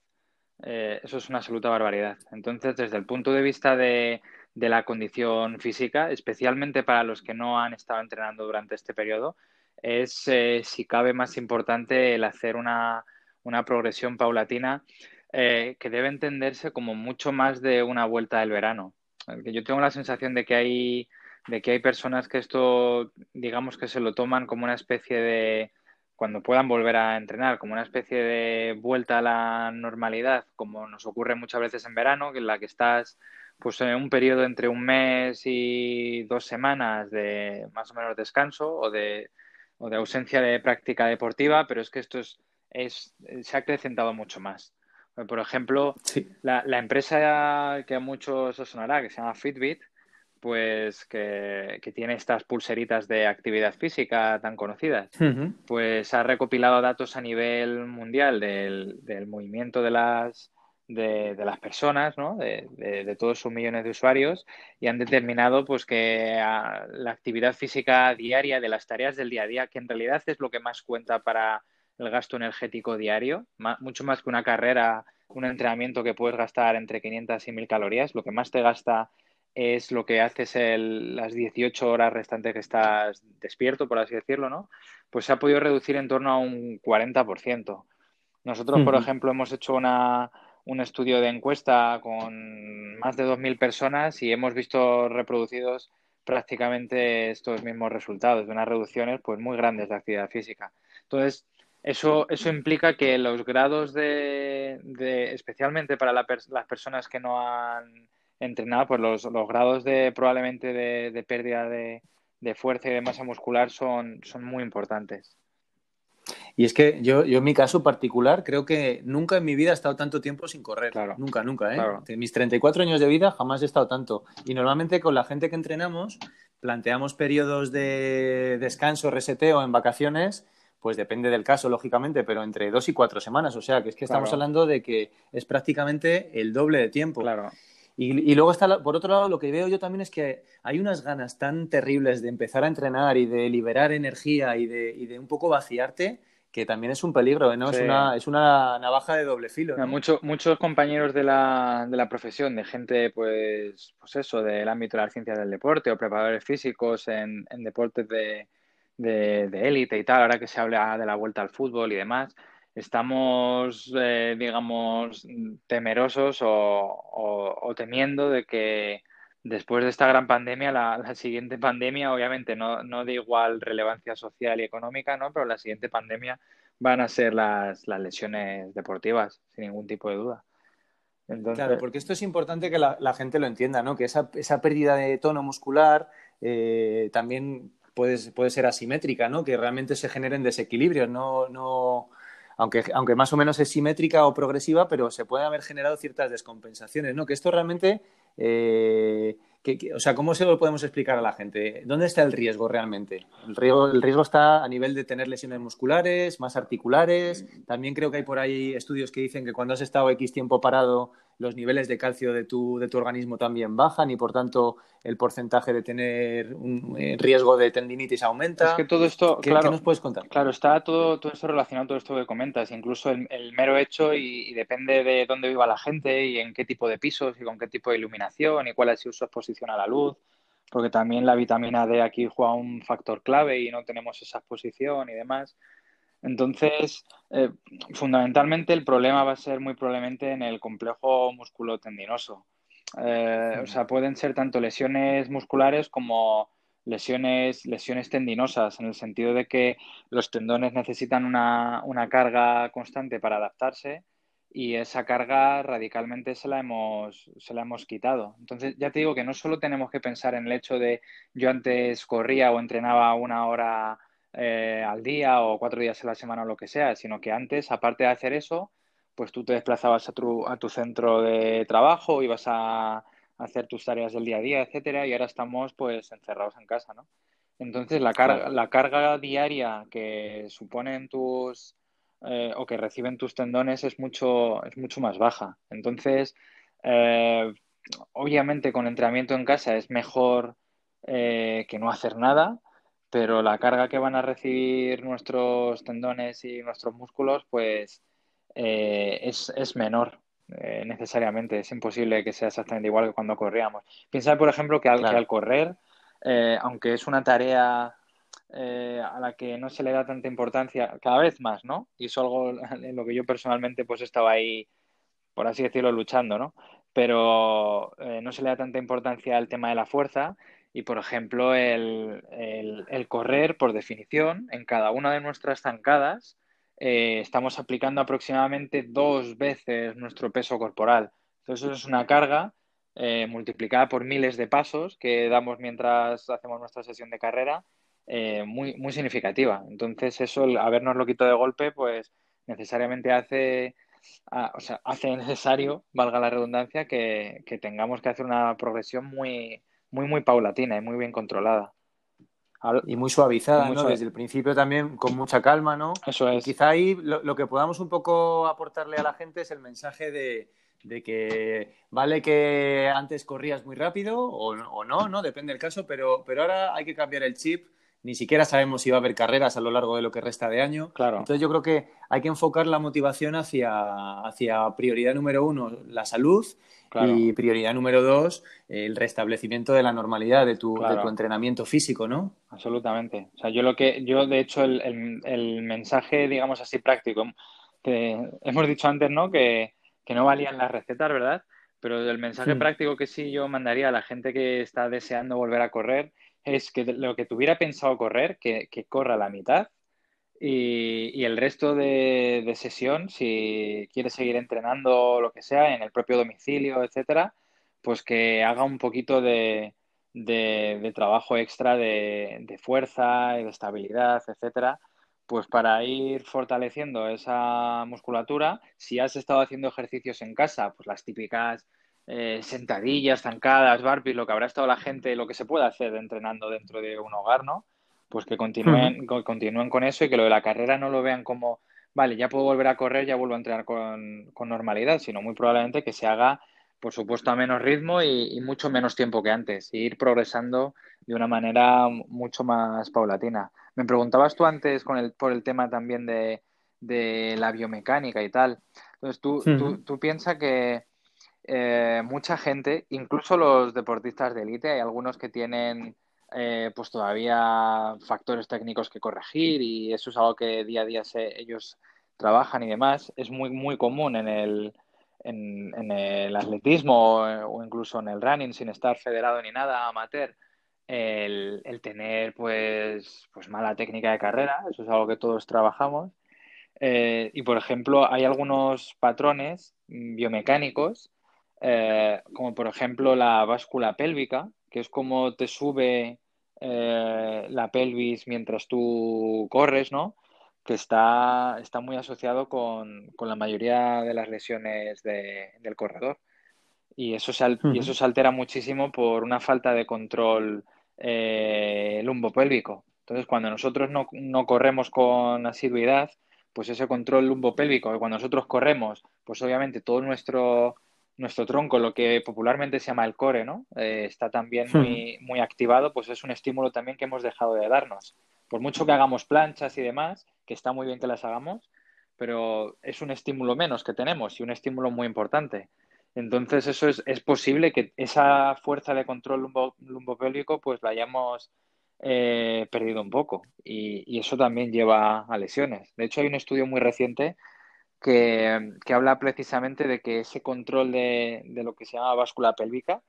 Eh, eso es una absoluta barbaridad. Entonces, desde el punto de vista de, la condición física, especialmente para los que no han estado entrenando durante este periodo, es, eh, si cabe, más importante el hacer una, progresión paulatina eh, que debe entenderse como mucho más de una vuelta del verano. Yo tengo la sensación de que hay de que hay personas que esto, digamos que se lo toman como una especie de, cuando puedan volver a entrenar, como una especie de vuelta a la normalidad, como nos ocurre muchas veces en verano, en la que estás pues en un periodo entre un mes y dos semanas de más o menos descanso o de, o de ausencia de práctica deportiva, pero es que esto es, es, se ha acrecentado mucho más. Por ejemplo, la, la, empresa que a muchos os sonará, que se llama Fitbit, pues que, tiene estas pulseritas de actividad física tan conocidas, pues ha recopilado datos a nivel mundial del, movimiento de las, de, las personas, ¿no? de, de, todos sus millones de usuarios, y han determinado pues que la actividad física diaria de las tareas del día a día, que en realidad es lo que más cuenta para el gasto energético diario, mucho más que una carrera, un entrenamiento que puedes gastar entre 500 y 1000 calorías, lo que más te gasta es lo que haces el, las 18 horas restantes que estás despierto, por así decirlo, ¿no? Pues se ha podido reducir en torno a un 40%. Nosotros, por ejemplo, hemos hecho una, un estudio de encuesta con más de 2.000 personas y hemos visto reproducidos prácticamente estos mismos resultados, de unas reducciones pues muy grandes de actividad física. Entonces, eso, eso implica que los grados de, de especialmente para las personas que no han entrenado, pues los, los grados de probablemente de, pérdida de, fuerza y de masa muscular son, son muy importantes. Y es que yo, yo en mi caso particular creo que nunca en mi vida he estado tanto tiempo sin correr. Claro. Nunca, nunca. ¿eh? De mis 34 años de vida jamás he estado tanto. Y normalmente con la gente que entrenamos planteamos periodos de descanso, reseteo en vacaciones, pues depende del caso, lógicamente, pero entre dos y cuatro semanas. O sea, que es que estamos hablando de que es prácticamente el doble de tiempo. Claro. Y, luego está, por otro lado, lo que veo yo también es que hay unas ganas tan terribles de empezar a entrenar y de liberar energía y de, y de un poco vaciarte que también es un peligro, ¿no? Es, una, es una navaja de doble filo. muchos compañeros de la, de la profesión, de gente, pues, pues eso, del ámbito de las ciencias del deporte o preparadores físicos en, en deportes de élite y tal, ahora que se habla de la vuelta al fútbol y demás, estamos, eh, digamos, temerosos o, temiendo de que después de esta gran pandemia, la, siguiente pandemia, obviamente no, no, de igual relevancia social y económica, ¿no? Pero la siguiente pandemia van a ser las, las lesiones deportivas, sin ningún tipo de duda. Claro, porque esto es importante que la, gente lo entienda, ¿no? Que esa, esa pérdida de tono muscular eh, también puede, puede ser asimétrica, ¿no? Que realmente se generen desequilibrios, no, no, aunque, aunque más o menos es simétrica o progresiva, pero se pueden haber generado ciertas descompensaciones, ¿no? Que esto realmente, eh, o sea, ¿cómo se lo podemos explicar a la gente? ¿Dónde está el riesgo realmente? El riesgo, el riesgo está a nivel de tener lesiones musculares, más articulares. También creo que hay por ahí estudios que dicen que cuando has estado X tiempo parado los niveles de calcio de tu, de tu organismo también bajan y por tanto el porcentaje de tener un eh, riesgo de tendinitis aumenta. Es que todo esto, ¿Qué, claro, nos puedes contar? Claro, está todo, todo esto relacionado, todo esto que comentas, incluso el, mero hecho y, depende de dónde viva la gente y en qué tipo de pisos y con qué tipo de iluminación y cuál es su exposición a la luz, porque también la vitamina D aquí juega un factor clave y no tenemos esa exposición y demás. Entonces, eh, fundamentalmente el problema va a ser muy probablemente en el complejo musculotendinoso. Eh, o sea, pueden ser tanto lesiones musculares como lesiones, lesiones tendinosas, en el sentido de que los tendones necesitan una, una carga constante para adaptarse y esa carga radicalmente se la hemos, se la hemos quitado. Entonces, ya te digo que no solo tenemos que pensar en el hecho de yo antes corría o entrenaba una hora eh, al día o cuatro días a la semana o lo que sea, sino que antes, aparte de hacer eso, pues tú te desplazabas a tu, a tu centro de trabajo, ibas a, hacer tus tareas del día a día, etcétera, y ahora estamos pues encerrados en casa, ¿no? Entonces la carga, la carga diaria que suponen tus eh, o que reciben tus tendones es mucho, es mucho más baja. Entonces, eh, obviamente con entrenamiento en casa es mejor que no hacer nada, pero la carga que van a recibir nuestros tendones y nuestros músculos, pues eh, es, es, menor eh, necesariamente. Es imposible que sea exactamente igual que cuando corríamos. Piensa, por ejemplo, que al, que al correr, eh, aunque es una tarea a la que no se le da tanta importancia, cada vez más, ¿no? Y es algo en lo que yo personalmente pues estaba ahí, por así decirlo, luchando, ¿no? Pero no se le da tanta importancia al tema de la fuerza y, por ejemplo, el, el, correr, por definición, en cada una de nuestras zancadas, eh, estamos aplicando aproximadamente dos veces nuestro peso corporal. Entonces, eso es una carga eh, multiplicada por miles de pasos que damos mientras hacemos nuestra sesión de carrera, eh, muy, muy significativa. Entonces, eso, el habernos lo quitado de golpe, pues necesariamente hace o sea, hace necesario, valga la redundancia, que, tengamos que hacer una progresión muy, muy, muy paulatina y muy bien controlada. y muy suavizada, ¿no? Desde el principio también con mucha calma, ¿no? Eso es. quizá ahí lo, que podamos un poco aportarle a la gente es el mensaje de, que vale que antes corrías muy rápido o, o, no, ¿no? Depende del caso, pero, pero ahora hay que cambiar el chip ni siquiera sabemos si va a haber carreras a lo largo de lo que resta de año. Claro. Entonces yo creo que hay que enfocar la motivación hacia, hacia prioridad número uno, la salud, y prioridad número dos, el restablecimiento de la normalidad de tu, de tu, entrenamiento físico, ¿no? Absolutamente. O sea, yo lo que, yo de hecho el, el, mensaje, digamos así, práctico, que hemos dicho antes, ¿no? Que, que no valían las recetas, ¿verdad? Pero el mensaje hmm. práctico que sí yo mandaría a la gente que está deseando volver a correr es que lo que tuviera pensado correr, que, corra la mitad y, el resto de, sesión, si quiere seguir entrenando lo que sea en el propio domicilio, etcétera, pues que haga un poquito de, trabajo extra de, fuerza y de estabilidad, etcétera, pues para ir fortaleciendo esa musculatura. Si has estado haciendo ejercicios en casa, pues las típicas eh, sentadillas, zancadas, barpees, lo que habrá estado la gente, lo que se puede hacer entrenando dentro de un hogar, ¿no? Pues que continúen, continúen con eso y que lo de la carrera no lo vean como, vale, ya puedo volver a correr, ya vuelvo a entrenar con, normalidad, sino muy probablemente que se haga, por supuesto, a menos ritmo y, mucho menos tiempo que antes, y ir progresando de una manera mucho más paulatina. Me preguntabas tú antes con el, por el tema también de, la biomecánica y tal. Entonces, tú, tú, tú piensas que eh, mucha gente, incluso los deportistas de élite, hay algunos que tienen eh, pues todavía factores técnicos que corregir y eso es algo que día a día ellos trabajan y demás. Es muy, muy común en el, en, el atletismo o, incluso en el running sin estar federado ni nada amateur. El, tener pues, pues mala técnica de carrera, eso es algo que todos trabajamos. Eh, y por ejemplo, hay algunos patrones biomecánicos eh, como por ejemplo la báscula pélvica, que es como te sube eh, la pelvis mientras tú corres, ¿no? Que está, está muy asociado con, la mayoría de las lesiones del corredor. Y eso, se, y eso se altera muchísimo por una falta de control eh, lumbopélvico. Entonces, cuando nosotros no, no, corremos con asiduidad, pues ese control lumbopélvico, cuando nosotros corremos, pues obviamente todo nuestro nuestro tronco, lo que popularmente se llama el core, ¿no? Eh, está también hmm. muy, muy activado, pues es un estímulo también que hemos dejado de darnos. Por mucho que hagamos planchas y demás, que está muy bien que las hagamos, pero es un estímulo menos que tenemos y un estímulo muy importante. Entonces, eso es, es posible que esa fuerza de control lumbo, lumbopélvico pues la hayamos eh, perdido un poco y, y, eso también lleva a lesiones. De hecho, hay un estudio muy reciente que, habla precisamente de que ese control de, lo que se llama báscula pélvica,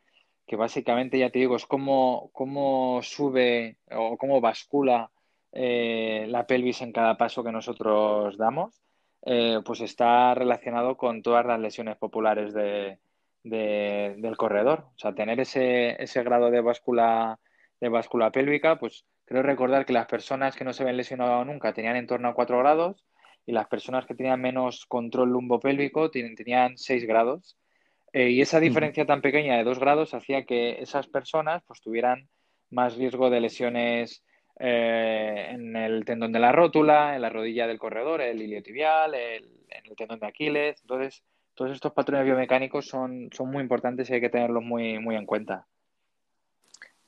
que básicamente, ya te digo, es cómo, sube o cómo bascula eh, la pelvis en cada paso que nosotros damos, eh, pues está relacionado con todas las lesiones populares de, del corredor. O sea, tener ese, ese grado de báscula, de báscula pélvica, pues creo recordar que las personas que no se ven lesionado nunca tenían en torno a 4 grados y las personas que tenían menos control lumbopélvico tenían 6 grados. Eh, y esa diferencia tan pequeña de 2 grados hacía que esas personas pues, tuvieran más riesgo de lesiones eh, en el tendón de la rótula, en la rodilla del corredor, el iliotibial, el, en el tendón de Aquiles. Entonces, todos estos patrones biomecánicos son, son muy importantes y hay que tenerlos muy, muy en cuenta.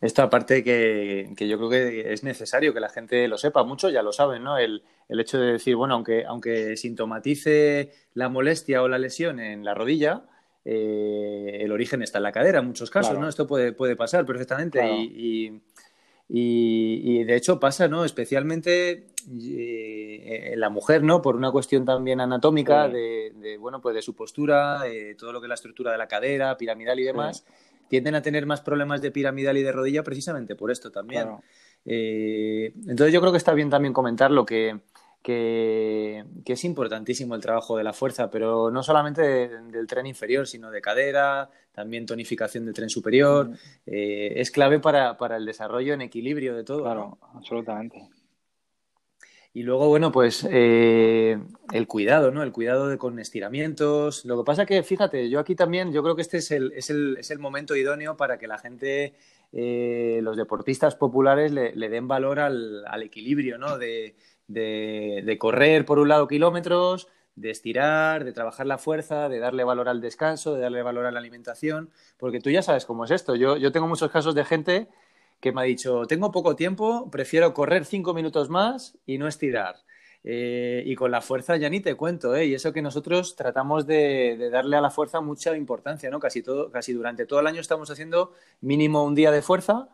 Esto aparte que, que, yo creo que es necesario que la gente lo sepa, mucho ya lo saben, ¿no? El, el hecho de decir, bueno, aunque, aunque sintomatice la molestia o la lesión en la rodilla, eh, el origen está en la cadera en muchos casos, ¿no? Esto puede, puede pasar perfectamente y, y, de hecho pasa, ¿no? Especialmente eh, en la mujer, ¿no? Por una cuestión también anatómica de, bueno, pues de su postura, todo lo que es la estructura de la cadera, piramidal y demás tienden a tener más problemas de piramidal y de rodilla precisamente por esto también. Eh, entonces yo creo que está bien también comentar lo que, que, es importantísimo el trabajo de la fuerza, pero no solamente del tren inferior, sino de cadera, también tonificación del tren superior. Mm. Eh, es clave para, el desarrollo en equilibrio de todo. Claro, absolutamente. Y luego, bueno, pues eh, el cuidado, ¿no? El cuidado de, con estiramientos. Lo que pasa que, fíjate, yo aquí también, yo creo que este es el, es el, es el momento idóneo para que la gente, eh, los deportistas populares, le, den valor al, al equilibrio, ¿no? De, de, de, correr, por un lado, kilómetros, de estirar, de trabajar la fuerza, de darle valor al descanso, de darle valor a la alimentación, porque tú ya sabes cómo es esto. Yo, yo tengo muchos casos de gente que me ha dicho, tengo poco tiempo, prefiero correr cinco minutos más y no estirar. Eh, y con la fuerza ya ni te cuento, ¿eh? Y eso que nosotros tratamos de, darle a la fuerza mucha importancia, ¿no? Casi, todo, casi durante todo el año estamos haciendo mínimo un día de fuerza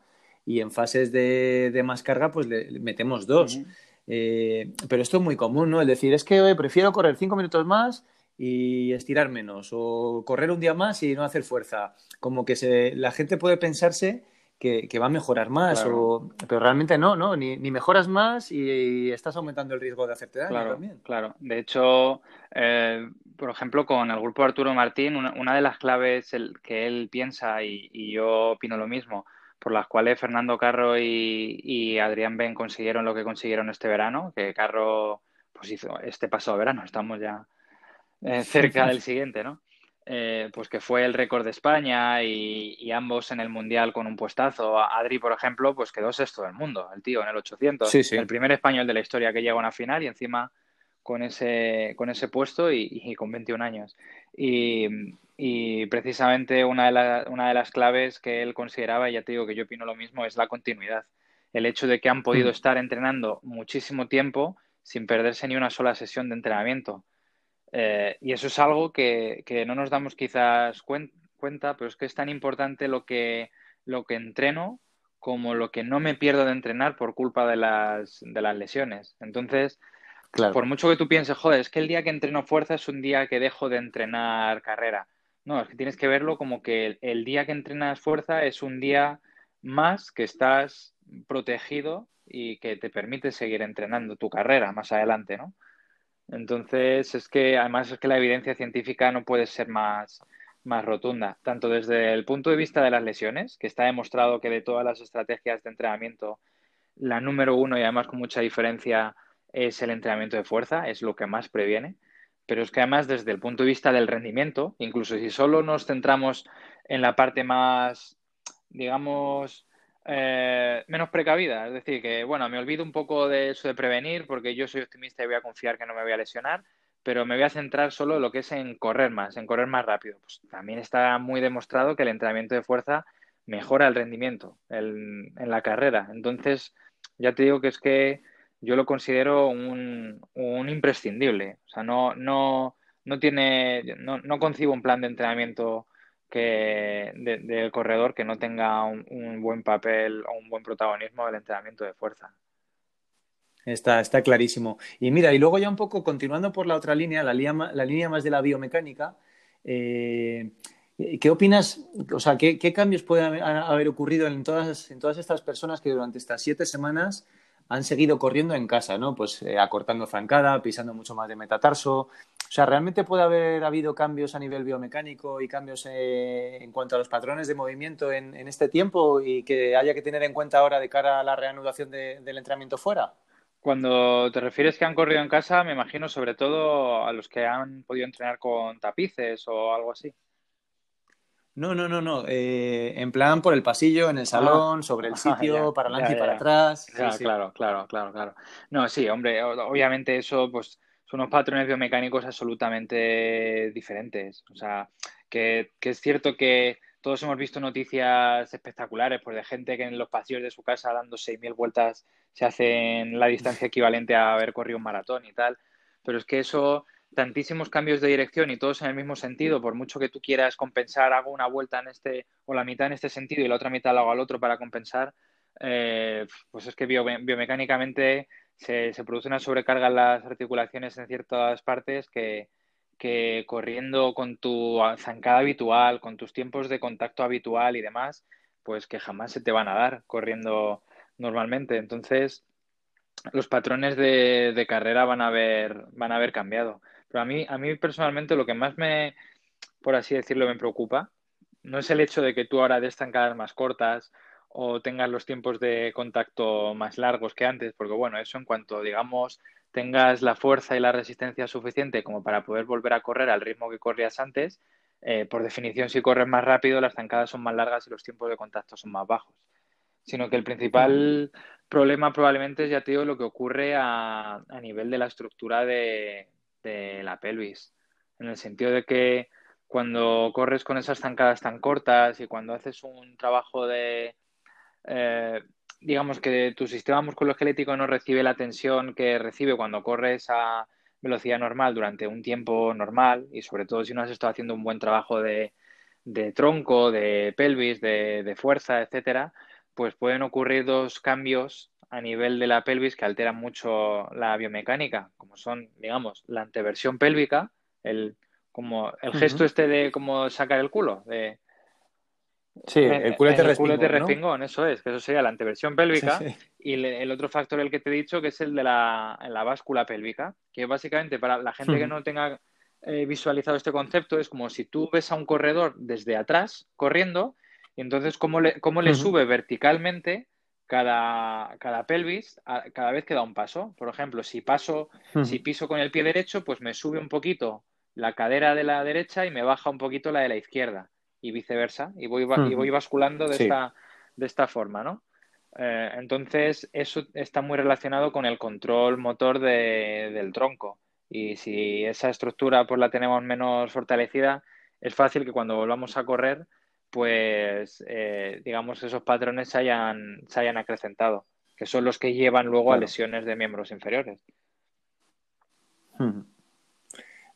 y en fases de, más carga pues le, metemos dos. Eh, pero esto es muy común, ¿no? El decir, es que prefiero correr cinco minutos más y estirar menos o correr un día más y no hacer fuerza. Como que se, la gente puede pensarse que, va a mejorar más, pero realmente no, ¿no? Ni, mejoras más y, estás aumentando el riesgo de hacerte daño claro, también. Claro, de hecho, eh, por ejemplo, con el grupo Arturo Martín, una, de las claves el, que él piensa y, yo opino lo mismo, por las cuales Fernando Carro y, Adrián Ben consiguieron lo que consiguieron este verano, que Carro pues hizo este pasado verano, estamos ya eh, cerca del siguiente, ¿no? Eh, pues que fue el récord de España y, ambos en el Mundial con un puestazo. Adri, por ejemplo, pues quedó sexto del mundo, el tío, en el 800. El primer español de la historia que llega a una final y encima con ese, con ese puesto y, con 21 años. Y, precisamente una de, una de las claves que él consideraba, y ya te digo que yo opino lo mismo, es la continuidad. El hecho de que han podido hmm. estar entrenando muchísimo tiempo sin perderse ni una sola sesión de entrenamiento. Eh, y eso es algo que, no nos damos quizás cuenta, pero es que es tan importante lo que, lo que entreno como lo que no me pierdo de entrenar por culpa de las, de las lesiones. Entonces, por mucho que tú pienses, joder, es que el día que entreno fuerza es un día que dejo de entrenar carrera. No, es que tienes que verlo como que el día que entrenas fuerza es un día más que estás protegido y que te permite seguir entrenando tu carrera más adelante, ¿no? Entonces, es que además es que la evidencia científica no puede ser más, más rotunda, tanto desde el punto de vista de las lesiones, que está demostrado que de todas las estrategias de entrenamiento, la número uno y además con mucha diferencia es el entrenamiento de fuerza, es lo que más previene, pero es que además desde el punto de vista del rendimiento, incluso si solo nos centramos en la parte más, digamos, eh, menos precavida. Es decir, que bueno, me olvido un poco de eso de prevenir porque yo soy optimista y voy a confiar que no me voy a lesionar, pero me voy a centrar solo en lo que es en correr más, en correr más rápido. Pues también está muy demostrado que el entrenamiento de fuerza mejora el rendimiento en, la carrera. Entonces, ya te digo que es que yo lo considero un, un imprescindible. O sea, no, no, no tiene, no, no concibo un plan de entrenamiento que del corredor que no tenga un, buen papel o un buen protagonismo del entrenamiento de fuerza. Está, está clarísimo. Y mira, y luego ya un poco continuando por la otra línea, la línea, la línea más de la biomecánica, eh, ¿qué opinas? O sea, ¿qué, cambios pueden haber, ocurrido en todas, en todas estas personas que durante estas siete semanas han seguido corriendo en casa, ¿no? Pues eh, acortando zancada, pisando mucho más de metatarso, o sea, ¿realmente puede haber habido cambios a nivel biomecánico y cambios eh, en cuanto a los patrones de movimiento en, este tiempo y que haya que tener en cuenta ahora de cara a la reanudación del entrenamiento fuera? Cuando te refieres que han corrido en casa, me imagino sobre todo a los que han podido entrenar con tapices o algo así. No, no, no, no. Eh, en plan por el pasillo, en el ah. salón, sobre el sitio, para adelante y para atrás. Claro, claro, claro, claro. No, sí, hombre, obviamente eso, pues son unos patrones biomecánicos absolutamente diferentes. O sea, que, es cierto que todos hemos visto noticias espectaculares pues, de gente que en los pasillos de su casa dando 6.000 vueltas se hacen la distancia equivalente a haber corrido un maratón y tal. Pero es que eso, tantísimos cambios de dirección y todos en el mismo sentido, por mucho que tú quieras compensar, hago una vuelta en este o la mitad en este sentido y la otra mitad la hago al otro para compensar, eh, pues es que biomecánicamente se, se, produce una sobrecarga en las articulaciones en ciertas partes que, corriendo con tu zancada habitual, con tus tiempos de contacto habitual y demás, pues que jamás se te van a dar corriendo normalmente. Entonces, los patrones de, carrera van a haber, van a haber cambiado. Pero a mí, a mí personalmente lo que más me, por así decirlo, me preocupa, no es el hecho de que tú ahora des zancadas más cortas o tengas los tiempos de contacto más largos que antes, porque bueno, eso en cuanto, digamos, tengas la fuerza y la resistencia suficiente como para poder volver a correr al ritmo que corrías antes, eh, por definición, si corres más rápido, las zancadas son más largas y los tiempos de contacto son más bajos. Sino que el principal problema probablemente es, ya te digo, lo que ocurre a, a nivel de la estructura de, de la pelvis. En el sentido de que cuando corres con esas zancadas tan cortas y cuando haces un trabajo de, eh, digamos que tu sistema musculoesquelético no recibe la tensión que recibe cuando corres a velocidad normal durante un tiempo normal y sobre todo si no has estado haciendo un buen trabajo de, tronco, de pelvis, de, de, fuerza, etcétera, pues pueden ocurrir dos cambios a nivel de la pelvis que alteran mucho la biomecánica, como son, digamos, la anteversión pélvica, el como el gesto este de como sacar el culo, de Sí, el culete, el culete respingón, eso es, que eso sería la anteversión pélvica. Y el otro factor, el que te he dicho, que es el de la, la báscula pélvica, que básicamente para la gente que no tenga eh, visualizado este concepto, es como si tú ves a un corredor desde atrás corriendo, y entonces cómo le, cómo le sube verticalmente cada, cada pelvis cada vez que da un paso. Por ejemplo, si paso, si piso con el pie derecho, pues me sube un poquito la cadera de la derecha y me baja un poquito la de la izquierda y viceversa, y voy, y voy basculando de, esta, de esta forma, ¿no? Eh, entonces, eso está muy relacionado con el control motor del tronco. Y si esa estructura pues la tenemos menos fortalecida, es fácil que cuando volvamos a correr, pues eh, digamos esos patrones se hayan, se hayan acrecentado, que son los que llevan luego a lesiones de miembros inferiores.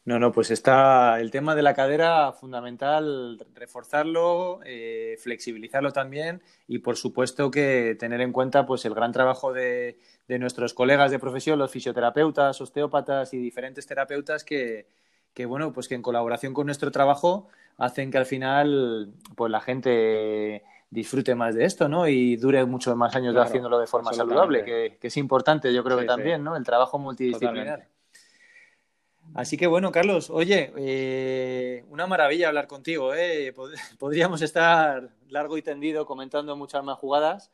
No, no, pues está el tema de la cadera fundamental, reforzarlo, eh, flexibilizarlo también y por supuesto que tener en cuenta pues el gran trabajo de, de, nuestros colegas de profesión, los fisioterapeutas, osteópatas y diferentes terapeutas que, que, bueno, pues que en colaboración con nuestro trabajo hacen que al final pues la gente disfrute más de esto, ¿no? Y dure muchos más años haciéndolo de forma saludable, que, es importante, yo creo que también, ¿no? El trabajo multidisciplinar. Así que bueno, Carlos, oye, eh, una maravilla hablar contigo. ¿eh? Podríamos estar largo y tendido comentando muchas más jugadas.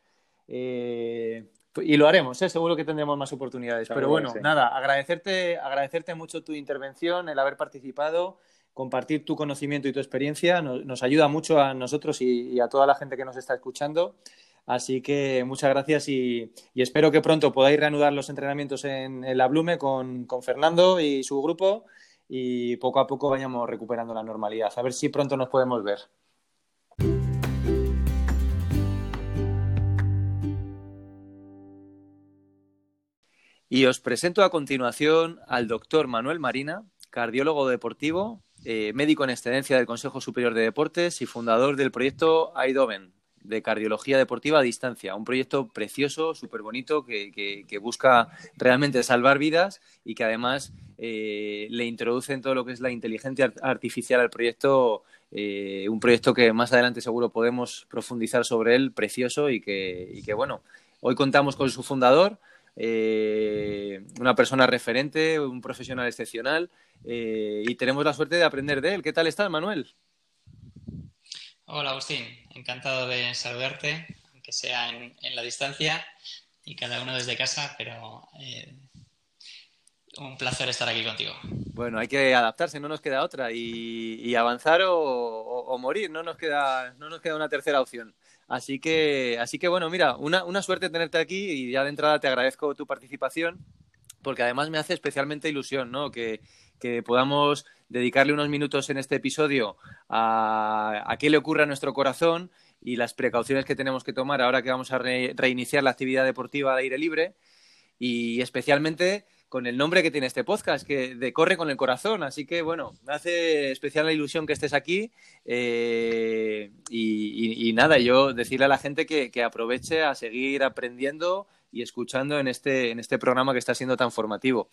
Eh, y lo haremos, ¿eh? seguro que tendremos más oportunidades. Pero bueno, nada, agradecerte, agradecerte mucho tu intervención, el haber participado, compartir tu conocimiento y tu experiencia. Nos, ayuda mucho a nosotros y, a toda la gente que nos está escuchando. Así que muchas gracias y, espero que pronto podáis reanudar los entrenamientos en, la Blume con, Fernando y su grupo y poco a poco vayamos recuperando la normalidad. A ver si pronto nos podemos ver. Y os presento a continuación al doctor Manuel Marina, cardiólogo deportivo, eh, médico en excedencia del Consejo Superior de Deportes y fundador del proyecto AIDOVEN, de cardiología deportiva a distancia. Un proyecto precioso, súper bonito, que, busca realmente salvar vidas y que además eh, le introduce en todo lo que es la inteligencia artificial al proyecto. Eh, un proyecto que más adelante seguro podemos profundizar sobre él, precioso y que, bueno, hoy contamos con su fundador, eh, una persona referente, un profesional excepcional y tenemos la suerte de aprender de él. ¿Qué tal estás, Manuel? Hola Agustín, encantado de saludarte, aunque sea en, la distancia y cada uno desde casa, pero eh, un placer estar aquí contigo. Bueno, hay que adaptarse, no nos queda otra, y, avanzar o, morir, no nos, queda, no nos queda una tercera opción. Así que, así que bueno, mira, una, una suerte tenerte aquí y ya de entrada te agradezco tu participación, porque además me hace especialmente ilusión, ¿no? Que, que podamos dedicarle unos minutos en este episodio a, a, qué le ocurre a nuestro corazón y las precauciones que tenemos que tomar ahora que vamos a reiniciar la actividad deportiva de aire libre y especialmente con el nombre que tiene este podcast, que de Corre con el Corazón. Así que, bueno, me hace especial la ilusión que estés aquí. Eh, y, nada, yo decirle a la gente que, aproveche a seguir aprendiendo y escuchando en este, en este programa que está siendo tan formativo.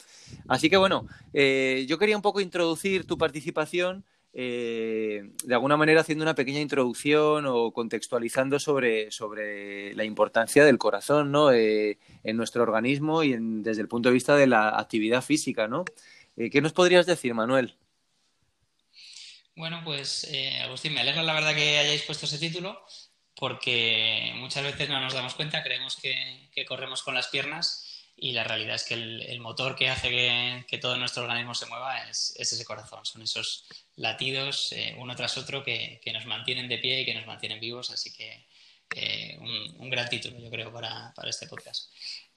Así que bueno, eh, yo quería un poco introducir tu participación, eh, de alguna manera haciendo una pequeña introducción o contextualizando sobre, sobre la importancia del corazón ¿no? Eh, en nuestro organismo y desde el punto de vista de la actividad física. ¿no? ¿Qué nos podrías decir, Manuel? Bueno, pues Agustín, me alegra la verdad que hayáis puesto ese título porque muchas veces no nos damos cuenta, creemos que, corremos con las piernas y la realidad es que el, motor que hace que, todo nuestro organismo se mueva es, ese corazón, son esos latidos eh, uno tras otro que, nos mantienen de pie y que nos mantienen vivos, así que eh, un, gran título yo creo para, este podcast.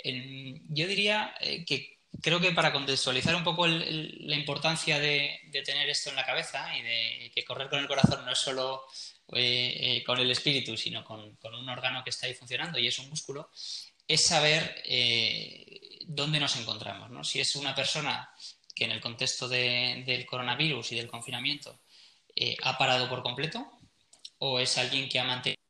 yo diría eh, que creo que para contextualizar un poco la importancia de, tener esto en la cabeza y de que correr con el corazón no es solo con el espíritu, sino con, un órgano que está ahí funcionando y es un músculo, es saber dónde nos encontramos. ¿no? Si es una persona que en el contexto del coronavirus y del confinamiento ha parado por completo o es alguien que ha mantenido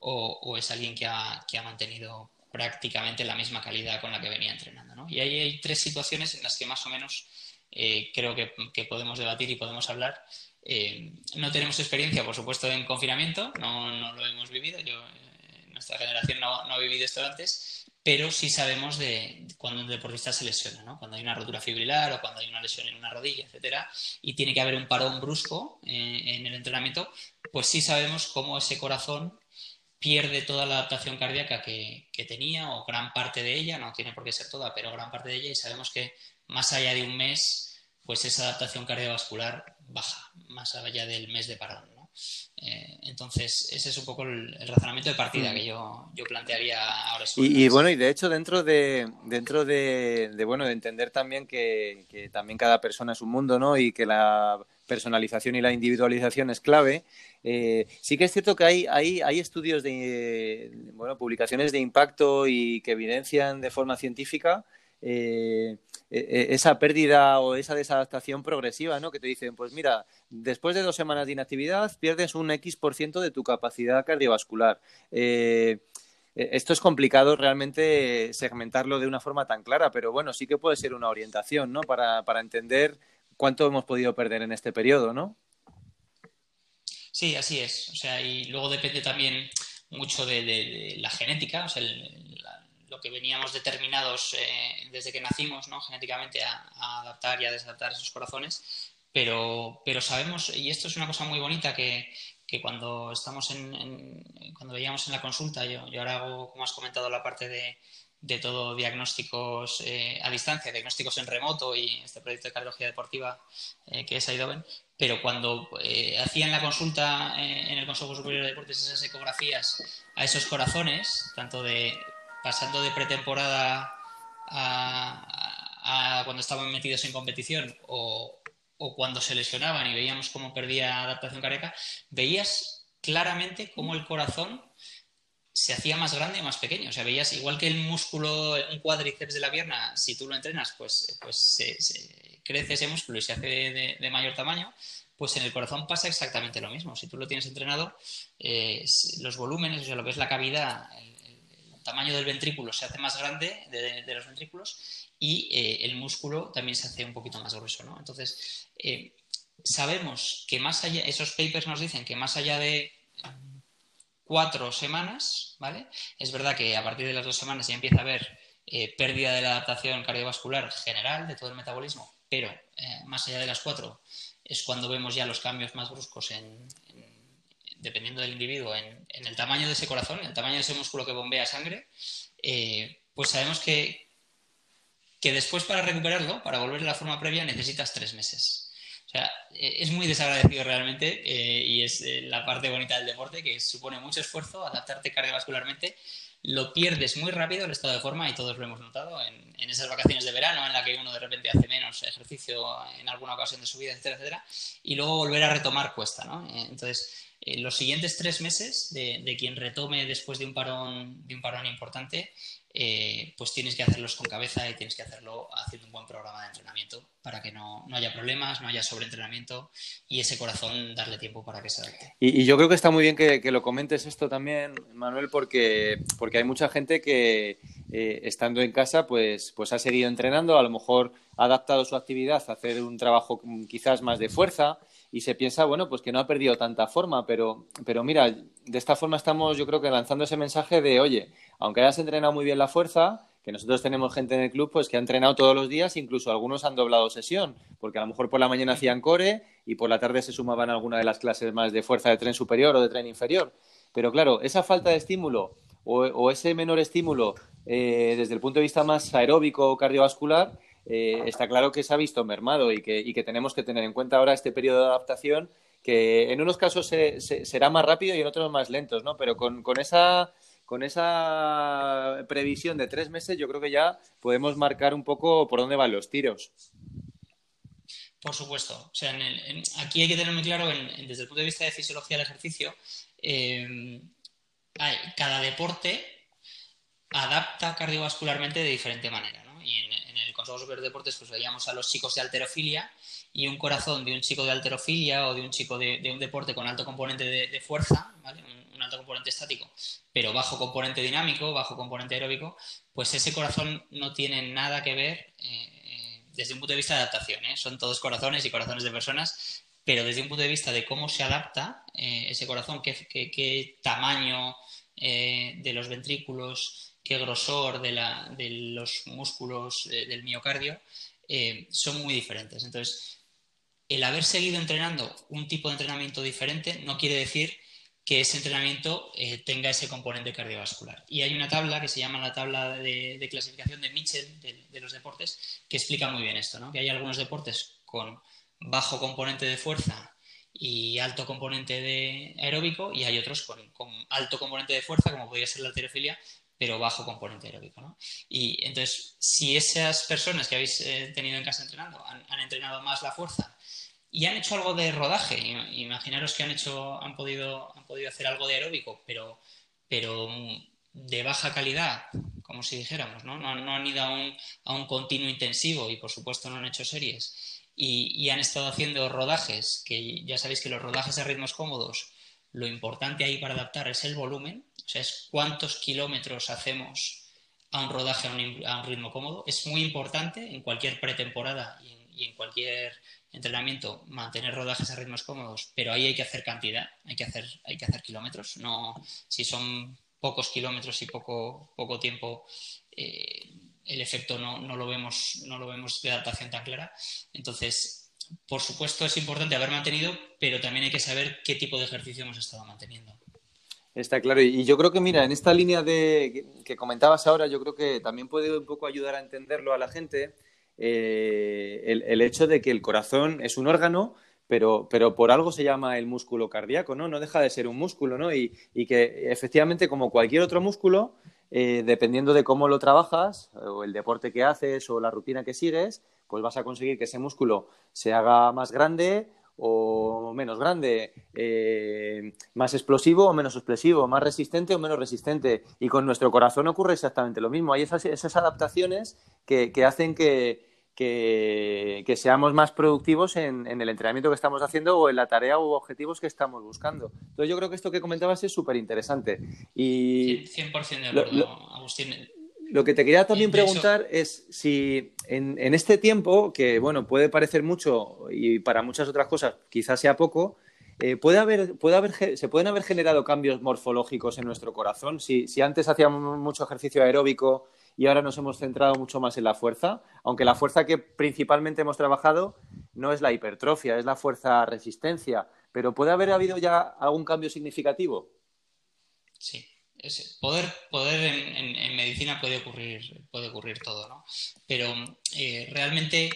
o, es alguien que ha, mantenido prácticamente la misma calidad con la que venía entrenando. ¿no? Y ahí hay tres situaciones en las que más o menos eh, creo que, podemos debatir y podemos hablar. Eh, no tenemos experiencia, por supuesto, en confinamiento, no, lo hemos vivido. Yo, eh, nuestra generación no, ha vivido esto antes, pero sí sabemos de cuando un deportista se lesiona, ¿no? cuando hay una rotura fibrilar o cuando hay una lesión en una rodilla, etcétera, y tiene que haber un parón brusco en el entrenamiento, pues sí sabemos cómo ese corazón pierde toda la adaptación cardíaca que, tenía, o gran parte de ella, no tiene por qué ser toda, pero gran parte de ella, y sabemos que más allá de un mes, pues esa adaptación cardiovascular baja, más allá del mes de parón. Eh, entonces, ese es un poco el, razonamiento de partida mm. que yo, plantearía ahora. Y, y, bueno, y de hecho, dentro de, dentro de, bueno, de entender también que, que, también cada persona es un mundo, ¿no? Y que la personalización y la individualización es clave. Eh, sí que es cierto que hay, hay, hay estudios de, bueno, publicaciones de impacto y que evidencian de forma científica eh, e, e, esa pérdida o esa desadaptación progresiva, ¿no? Que te dicen, pues mira, después de dos semanas de inactividad pierdes un X por ciento de tu capacidad cardiovascular. Eh, e, esto es complicado realmente segmentarlo de una forma tan clara, pero bueno, sí que puede ser una orientación, ¿no? Para, para entender cuánto hemos podido perder en este periodo, ¿no? Sí, así es. O sea, y luego depende también mucho de, la genética, o sea, lo que veníamos determinados eh, desde que nacimos. Genéticamente a, adaptar y a desadaptar esos corazones, pero, pero sabemos, y esto es una cosa muy bonita que, cuando estamos en, cuando veíamos en la consulta, yo, yo ahora hago, como has comentado, la parte de, de todo diagnósticos eh, a distancia, diagnósticos en remoto y este proyecto de cardiología deportiva eh, que es Aidoven, pero cuando hacían la consulta en el Consejo Superior de Deportes esas ecografías a esos corazones, tanto de pasando de pretemporada a, cuando estaban metidos en competición o, cuando se lesionaban y veíamos cómo perdía adaptación cardíaca, veías claramente cómo el corazón se hacía más grande o más pequeño. O sea, veías igual que el músculo, un cuádriceps de la pierna, si tú lo entrenas, pues, pues se, crece ese músculo y se hace de, mayor tamaño. Pues en el corazón pasa exactamente lo mismo. Si tú lo tienes entrenado, eh, los volúmenes, o sea, lo que es la cavidad, tamaño del ventrículo se hace más grande de, los ventrículos y eh, el músculo también se hace un poquito más grueso, ¿no? Entonces, eh, sabemos que más allá, esos papers nos dicen que más allá de cuatro semanas, ¿vale? Es verdad que a partir de las dos semanas ya empieza a haber eh, pérdida de la adaptación cardiovascular general de todo el metabolismo, pero más allá de las cuatro es cuando vemos ya los cambios más bruscos en, dependiendo del individuo, en, el tamaño de ese corazón, en el tamaño de ese músculo que bombea sangre, eh, pues sabemos que, que después para recuperarlo, para volver a la forma previa, necesitas tres meses. O sea, eh, es muy desagradecido realmente eh, y es eh, la parte bonita del deporte que supone mucho esfuerzo adaptarte cardiovascularmente. Lo pierdes muy rápido el estado de forma y todos lo hemos notado en, esas vacaciones de verano en la que uno de repente hace menos ejercicio en alguna ocasión de su vida, etcétera, etcétera, y luego volver a retomar cuesta, ¿no? Entonces, los siguientes tres meses de, de, quien retome después de un parón, de un parón importante eh, pues tienes que hacerlos con cabeza y tienes que hacerlo haciendo un buen programa de entrenamiento para que no, haya problemas, no haya sobreentrenamiento y ese corazón darle tiempo para que se adapte. Y, yo creo que está muy bien que, lo comentes esto también, Manuel, porque, porque hay mucha gente que eh, estando en casa pues, pues ha seguido entrenando, a lo mejor ha adaptado su actividad a hacer un trabajo quizás más de fuerza y se piensa, bueno, pues que no ha perdido tanta forma, pero, pero mira, de esta forma estamos yo creo que lanzando ese mensaje de, oye, aunque hayas entrenado muy bien la fuerza, que nosotros tenemos gente en el club pues que ha entrenado todos los días, incluso algunos han doblado sesión, porque a lo mejor por la mañana hacían core y por la tarde se sumaban a alguna de las clases más de fuerza de tren superior o de tren inferior. Pero claro, esa falta de estímulo o, ese menor estímulo eh, desde el punto de vista más aeróbico o cardiovascular, eh, está claro que se ha visto mermado y que, tenemos que tener en cuenta ahora este periodo de adaptación que en unos casos será más rápido y en otros más lentos, ¿no? Pero con, esa, con esa previsión de tres meses yo creo que ya podemos marcar un poco por dónde van los tiros. Por supuesto. O sea, aquí hay que tener muy claro, desde el punto de vista de fisiología del ejercicio, eh, cada deporte adapta cardiovascularmente de diferente manera. ¿no? Y en, el Consejo Superior de Deportes pues veíamos a los chicos de alterofilia y un corazón de un chico de alterofilia o de un chico de, un deporte con alto componente de, fuerza, un, alto componente estático, pero bajo componente dinámico, bajo componente aeróbico, pues ese corazón no tiene nada que ver eh, desde un punto de vista de adaptación. ¿eh? Son todos corazones y corazones de personas, pero desde un punto de vista de cómo se adapta eh, ese corazón, qué, qué, tamaño de los ventrículos, qué grosor de, la, de los músculos del miocardio, son muy diferentes. Entonces, el haber seguido entrenando un tipo de entrenamiento diferente no quiere decir que ese entrenamiento eh, tenga ese componente cardiovascular. Y hay una tabla que se llama la tabla de, clasificación de Mitchell de, los deportes que explica muy bien esto, ¿no? que hay algunos deportes con bajo componente de fuerza y alto componente de aeróbico y hay otros con, alto componente de fuerza, como podría ser la alterofilia, pero bajo componente aeróbico. ¿no? Y entonces, si esas personas que habéis eh, tenido en casa entrenando han entrenado más la fuerza y han hecho algo de rodaje. Imaginaros que han hecho, han podido, han podido hacer algo de aeróbico, pero, pero de baja calidad, como si dijéramos, ¿no? No, han ido a un, a un, continuo intensivo y por supuesto no han hecho series. Y, han estado haciendo rodajes, que ya sabéis que los rodajes a ritmos cómodos, lo importante ahí para adaptar es el volumen, o sea, es cuántos kilómetros hacemos a un rodaje a un, ritmo cómodo. Es muy importante en cualquier pretemporada y en cualquier entrenamiento, mantener rodajes a ritmos cómodos, pero ahí hay que hacer cantidad, hay que hacer, hay que hacer kilómetros. No, si son pocos kilómetros y poco, poco tiempo, eh, el efecto no, no, lo vemos, no lo vemos de adaptación tan clara. Entonces, por supuesto, es importante haber mantenido, pero también hay que saber qué tipo de ejercicio hemos estado manteniendo. Está claro. Y yo creo que, mira, en esta línea de, que comentabas ahora, yo creo que también puede un poco ayudar a entenderlo a la gente eh, el, hecho de que el corazón es un órgano, pero, pero, por algo se llama el músculo cardíaco, ¿no? No deja de ser un músculo, ¿no? Y, que efectivamente, como cualquier otro músculo, eh, dependiendo de cómo lo trabajas, o el deporte que haces, o la rutina que sigues, pues vas a conseguir que ese músculo se haga más grande o menos grande, eh, más explosivo o menos explosivo, más resistente o menos resistente. Y con nuestro corazón ocurre exactamente lo mismo. Hay esas adaptaciones que hacen que, que, seamos más productivos en, el entrenamiento que estamos haciendo o en la tarea u objetivos que estamos buscando. Entonces yo creo que esto que comentabas es súper interesante. Y 100% de acuerdo, Agustín. Lo que te quería también preguntar es si en, este tiempo, que bueno, puede parecer mucho y para muchas otras cosas quizás sea poco, eh, ¿puede haber, puede haber, ¿se pueden haber generado cambios morfológicos en nuestro corazón? Si, si antes hacíamos mucho ejercicio aeróbico y ahora nos hemos centrado mucho más en la fuerza, aunque la fuerza que principalmente hemos trabajado no es la hipertrofia, es la fuerza resistencia, pero ¿puede haber habido ya algún cambio significativo? Sí, poder, poder en, medicina puede ocurrir, puede ocurrir todo, ¿no? Pero eh, realmente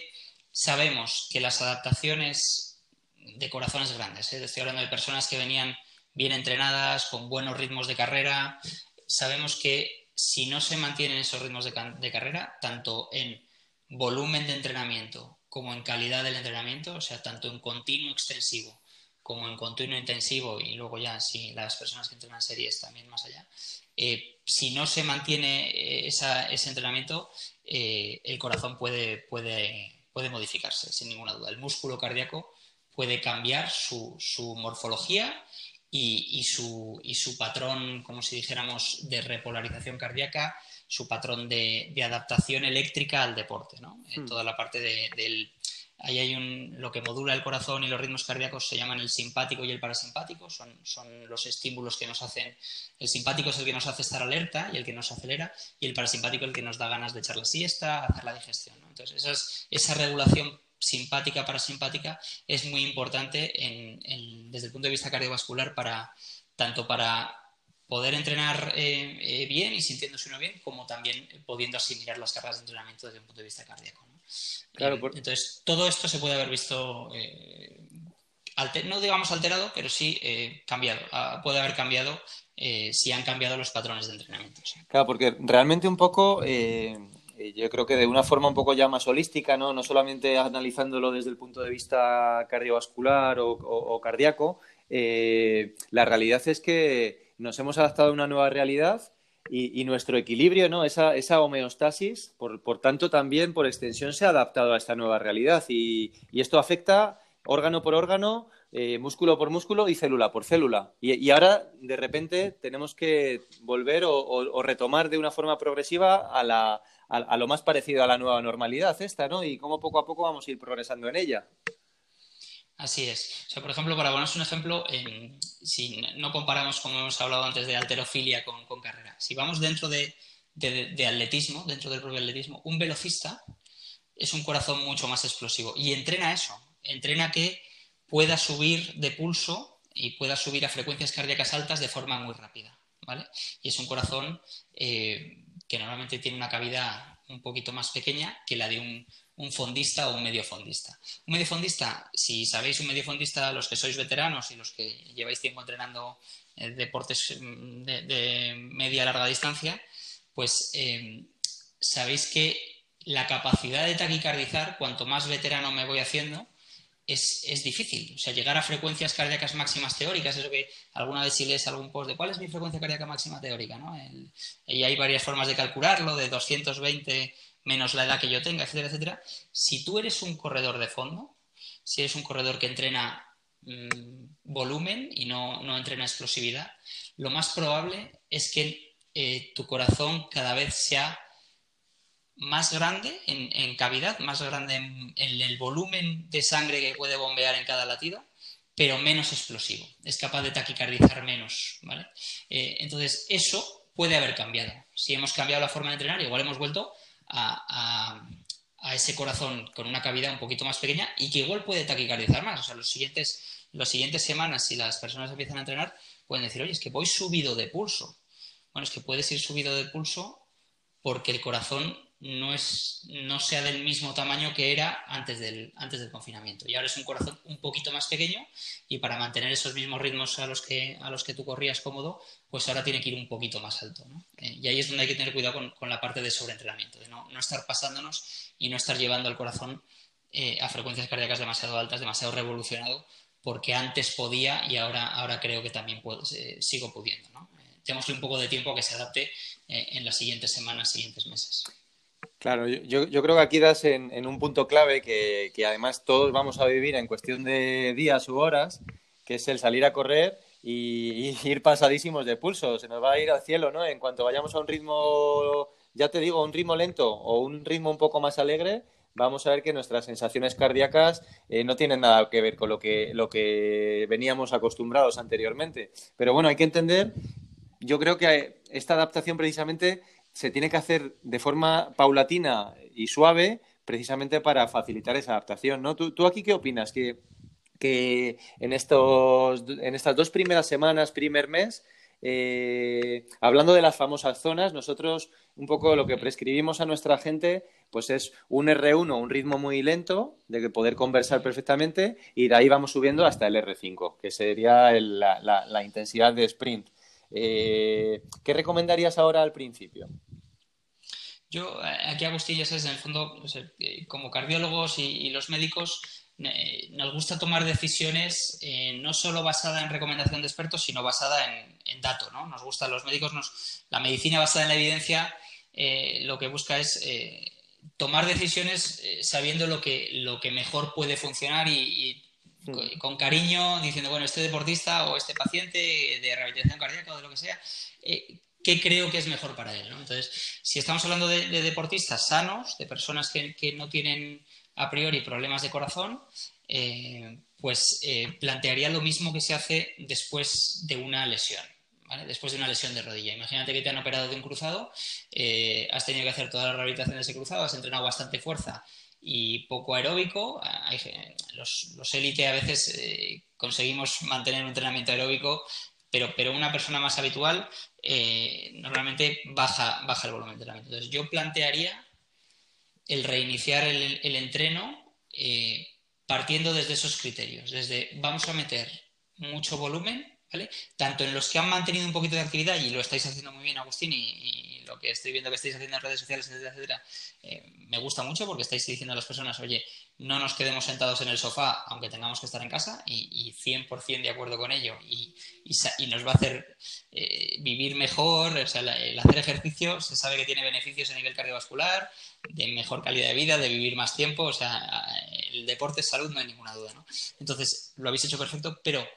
sabemos que las adaptaciones de corazones grandes, ¿eh? estoy hablando de personas que venían bien entrenadas, con buenos ritmos de carrera, sabemos que si no se mantienen esos ritmos de, carrera, tanto en volumen de entrenamiento como en calidad del entrenamiento, o sea, tanto en continuo extensivo como en continuo intensivo y luego ya si las personas que entrenan series también más allá, eh, si no se mantiene eh, ese entrenamiento, eh, el corazón puede, puede, puede modificarse, sin ninguna duda. El músculo cardíaco puede cambiar su, su morfología y, su, y su patrón, como si dijéramos, de repolarización cardíaca, su patrón de, adaptación eléctrica al deporte, ¿no? En hmm. toda la parte del ahí hay un, lo que modula el corazón y los ritmos cardíacos se llaman el simpático y el parasimpático, son, son los estímulos que nos hacen, el simpático es el que nos hace estar alerta y el que nos acelera, y el parasimpático el que nos da ganas de echar la siesta, hacer la digestión. Entonces, esa, esa regulación simpática, parasimpática, es muy importante desde el punto de vista cardiovascular para tanto para poder entrenar eh, eh, bien y sintiéndose uno bien, como también pudiendo asimilar las cargas de entrenamiento desde un punto de vista cardíaco. Claro, eh, Entonces, todo esto se puede haber visto, no digamos alterado, pero sí cambiado. Ah, puede haber cambiado si han cambiado los patrones de entrenamiento. Claro, porque realmente un poco yo creo que de una forma un poco ya más holística, ¿no? No solamente analizándolo desde el punto de vista cardiovascular o, cardíaco, la realidad es que nos hemos adaptado a una nueva realidad y, nuestro equilibrio, ¿no? esa, esa homeostasis, por, por, tanto, también por extensión se ha adaptado a esta nueva realidad y, esto afecta órgano por órgano, eh, músculo por músculo y célula por célula. Y, ahora, de repente, tenemos que volver o, retomar de una forma progresiva a, la, a, lo más parecido a la nueva normalidad esta, ¿no? Y cómo poco a poco vamos a ir progresando en ella. Así es. O sea, por ejemplo, para ponernos un ejemplo, si no comparamos, como hemos hablado antes, de alterofilia con, carrera, si vamos dentro de, atletismo, dentro del propio atletismo, un velocista es un corazón mucho más explosivo y entrena eso, entrena que pueda subir de pulso y pueda subir a frecuencias cardíacas altas de forma muy rápida, ¿vale? Y es un corazón eh, que normalmente tiene una cavidad un poquito más pequeña que la de un un fondista o un medio fondista. Un medio fondista, si sabéis un medio fondista, los que sois veteranos y los que lleváis tiempo entrenando eh, deportes mm, de, media larga distancia, pues eh, sabéis que la capacidad de taquicardizar, cuanto más veterano me voy haciendo, es, difícil. O sea, llegar a frecuencias cardíacas máximas teóricas, eso que alguna vez si lees algún post de cuál es mi frecuencia cardíaca máxima teórica, ¿no? y hay varias formas de calcularlo, de 220 menos la edad que yo tenga, etcétera, etcétera. Si tú eres un corredor de fondo, si eres un corredor que entrena mm, volumen y no, entrena explosividad, lo más probable es que eh, tu corazón cada vez sea más grande en, cavidad, más grande en, el volumen de sangre que puede bombear en cada latido, pero menos explosivo. Es capaz de taquicardizar menos. ¿vale? Eh, entonces, eso puede haber cambiado. Si hemos cambiado la forma de entrenar, igual hemos vuelto a, ese corazón con una cavidad un poquito más pequeña y que igual puede taquicardizar más. O sea, los siguientes, las siguientes semanas, si las personas empiezan a entrenar, pueden decir, oye, es que voy subido de pulso. Bueno, es que puedes ir subido de pulso porque el corazón no, es, no sea del mismo tamaño que era antes del, antes del confinamiento. Y ahora es un corazón un poquito más pequeño y para mantener esos mismos ritmos a los que, a los que tú corrías cómodo, pues ahora tiene que ir un poquito más alto. Eh, y ahí es donde hay que tener cuidado con, la parte de sobreentrenamiento, de no, estar pasándonos y no estar llevando el corazón eh, a frecuencias cardíacas demasiado altas, demasiado revolucionado, porque antes podía y ahora, ahora creo que también puedo, eh, sigo pudiendo. ¿no? tenemos un poco de tiempo que se adapte en las siguientes semanas, siguientes meses. Claro, yo, yo, creo que aquí das en, un punto clave que, además todos vamos a vivir en cuestión de días u horas, que es el salir a correr y, ir pasadísimos de pulso. Se nos va a ir al cielo, ¿no? En cuanto vayamos a un ritmo, ya te digo, un ritmo lento o un ritmo un poco más alegre, vamos a ver que nuestras sensaciones cardíacas eh, no tienen nada que ver con lo que, lo que veníamos acostumbrados anteriormente. Pero bueno, hay que entender, yo creo que esta adaptación precisamente se tiene que hacer de forma paulatina y suave precisamente para facilitar esa adaptación, ¿no? ¿Tú, aquí qué opinas? Que, en, estos, en estas dos primeras semanas, primer mes, eh, hablando de las famosas zonas, nosotros un poco lo que prescribimos a nuestra gente pues es un R1, un ritmo muy lento, de que poder conversar perfectamente, y de ahí vamos subiendo hasta el R5, que sería la, intensidad de sprint. Eh, ¿Qué recomendarías ahora al principio? Yo, eh, aquí Agustín, ya sabes, en el fondo, eh, como cardiólogos y, los médicos, eh, nos gusta tomar decisiones no solo basada en recomendación de expertos, sino basada en, en datos, ¿no? Nos gusta, los médicos, nos, la medicina basada en la evidencia lo que busca es tomar decisiones sabiendo lo que, lo que mejor puede funcionar y, con cariño, diciendo, bueno, este deportista o este paciente de rehabilitación cardíaca o de lo que sea, qué creo que es mejor para él. Entonces, si estamos hablando de, deportistas sanos, de personas que, no tienen a priori problemas de corazón, eh, pues eh, plantearía lo mismo que se hace después de una lesión. Después de una lesión de rodilla. Imagínate que te han operado de un cruzado, eh, has tenido que hacer toda la rehabilitación de ese cruzado, has entrenado bastante fuerza y poco aeróbico. los, los a veces conseguimos mantener un entrenamiento aeróbico, pero, pero una persona más habitual normalmente baja, baja el volumen de entrenamiento. Entonces yo plantearía el reiniciar el, el entreno eh, partiendo desde esos criterios, desde vamos a meter mucho volumen, ¿vale? Tanto en los que han mantenido un poquito de actividad y lo estáis haciendo muy bien, Agustín, y, lo que estoy viendo que estáis haciendo en redes sociales, etcétera, etcétera, eh, me gusta mucho porque estáis diciendo a las personas, oye, no nos quedemos sentados en el sofá aunque tengamos que estar en casa y, 100% de acuerdo con ello y, nos va a hacer eh, vivir mejor, o sea, el hacer ejercicio se sabe que tiene beneficios a nivel cardiovascular, de mejor calidad de vida, de vivir más tiempo, o sea, el deporte es salud, no hay ninguna duda, ¿no? Entonces, lo habéis hecho perfecto, pero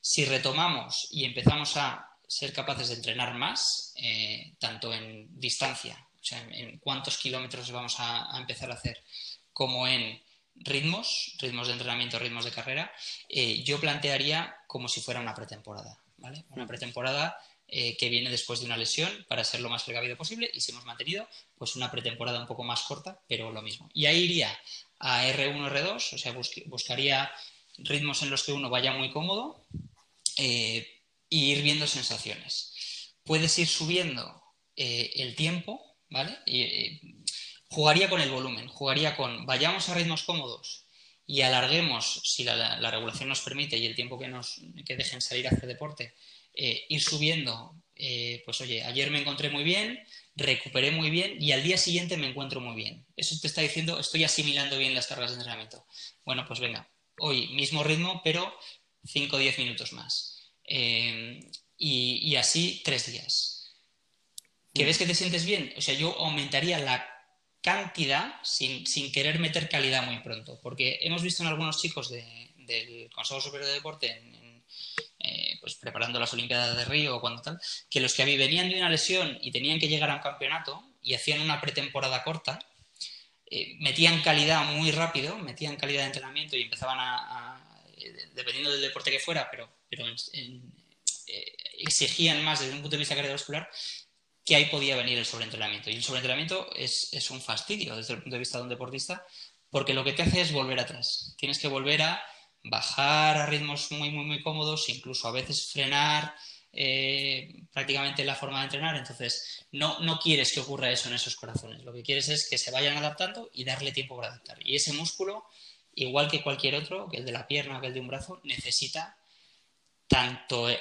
si retomamos y empezamos a ser capaces de entrenar más, eh, tanto en distancia, o sea, en, cuántos kilómetros vamos a, empezar a hacer, como en ritmos, ritmos de entrenamiento, ritmos de carrera, eh, yo plantearía como si fuera una pretemporada, ¿vale? Una pretemporada eh, que viene después de una lesión para ser lo más precavido posible y si hemos mantenido, pues una pretemporada un poco más corta, pero lo mismo. Y ahí iría a R1, R2, o sea, buscaría ritmos en los que uno vaya muy cómodo, y ir viendo sensaciones. Puedes ir subiendo eh, el tiempo, ¿vale? Y, eh, jugaría con el volumen, jugaría con vayamos a ritmos cómodos y alarguemos, si la, regulación nos permite y el tiempo que nos que dejen salir a hacer deporte, eh, ir subiendo, pues oye, ayer me encontré muy bien, recuperé muy bien y al día siguiente me encuentro muy bien. Eso te está diciendo, estoy asimilando bien las cargas de entrenamiento. Bueno, pues venga, hoy mismo ritmo, pero 5 o 10 minutos más. Em, y, así tres días. ¿Que ves que te sientes bien? O sea, yo aumentaría la cantidad sin, querer meter calidad muy pronto, porque hemos visto en algunos chicos del Consejo Superior de Deporte, eh, pues preparando las Olimpiadas de Río o cuando tal, que los que venían de una lesión y tenían que llegar a un campeonato y hacían una pretemporada corta, eh, metían calidad muy rápido, metían calidad de entrenamiento y empezaban a, eh, dependiendo del deporte que fuera, pero pero eh, exigían más desde un punto de vista cardiovascular que ahí podía venir el sobreentrenamiento. Y el sobreentrenamiento es, es un fastidio desde el punto de vista de un deportista, porque lo que te hace es volver atrás. Tienes que volver a bajar a ritmos muy, muy, muy cómodos, incluso a veces frenar eh, prácticamente la forma de entrenar. Entonces, no, no quieres que ocurra eso en esos corazones. Lo que quieres es que se vayan adaptando y darle tiempo para adaptar. Y ese músculo, igual que cualquier otro, que el de la pierna o que el de un brazo, necesita tanto e,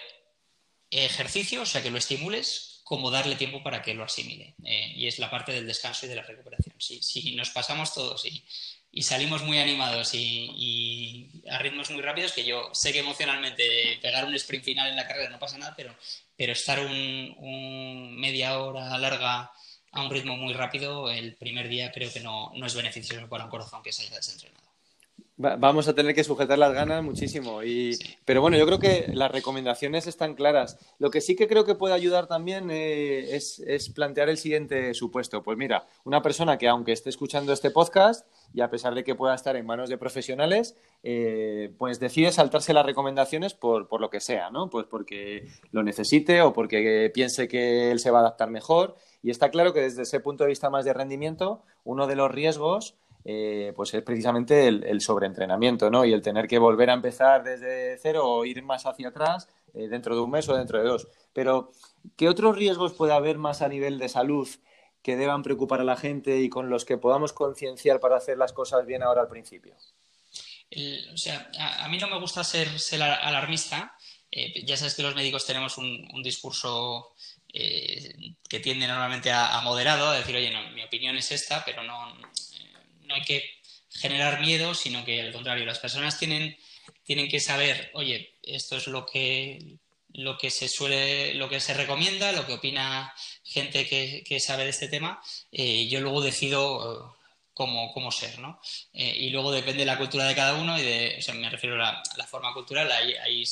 ejercicio, o sea, que lo estimules, como darle tiempo para que lo asimile. Eh, y es la parte del descanso y de la recuperación. Si, nos pasamos todos y, salimos muy animados y, a ritmos muy rápidos, que yo sé que emocionalmente pegar un sprint final en la carrera no pasa nada, pero, estar un, media hora larga a un ritmo muy rápido, el primer día creo que no, no es beneficioso para un corazón que se haya desentrenado vamos a tener que sujetar las ganas muchísimo. Y, pero bueno, yo creo que las recomendaciones están claras. Lo que sí que creo que puede ayudar también eh, es, plantear el siguiente supuesto. Pues mira, una persona que aunque esté escuchando este podcast y a pesar de que pueda estar en manos de profesionales, eh, pues decide saltarse las recomendaciones por, por lo que sea, ¿no? Pues porque lo necesite o porque piense que él se va a adaptar mejor. Y está claro que desde ese punto de vista más de rendimiento, uno de los riesgos eh, pues es precisamente el, sobreentrenamiento, ¿no? Y el tener que volver a empezar desde cero o ir más hacia atrás eh, dentro de un mes o dentro de dos. Pero, ¿qué otros riesgos puede haber más a nivel de salud que deban preocupar a la gente y con los que podamos concienciar para hacer las cosas bien ahora al principio? o sea, a, mí no me gusta ser, alarmista. Eh, ya sabes que los médicos tenemos un, discurso que tiende normalmente a, a, moderado, a decir, oye, no, mi opinión es esta, pero no, no hay que generar miedo, sino que al contrario, las personas tienen, tienen que saber, oye, esto es lo que, lo que se suele, lo que se recomienda, lo que opina gente que, sabe de este tema, eh, yo luego decido eh, cómo, ser, ¿no? Eh, y luego depende de la cultura de cada uno y de, o sea, me refiero a la, forma cultural, hay,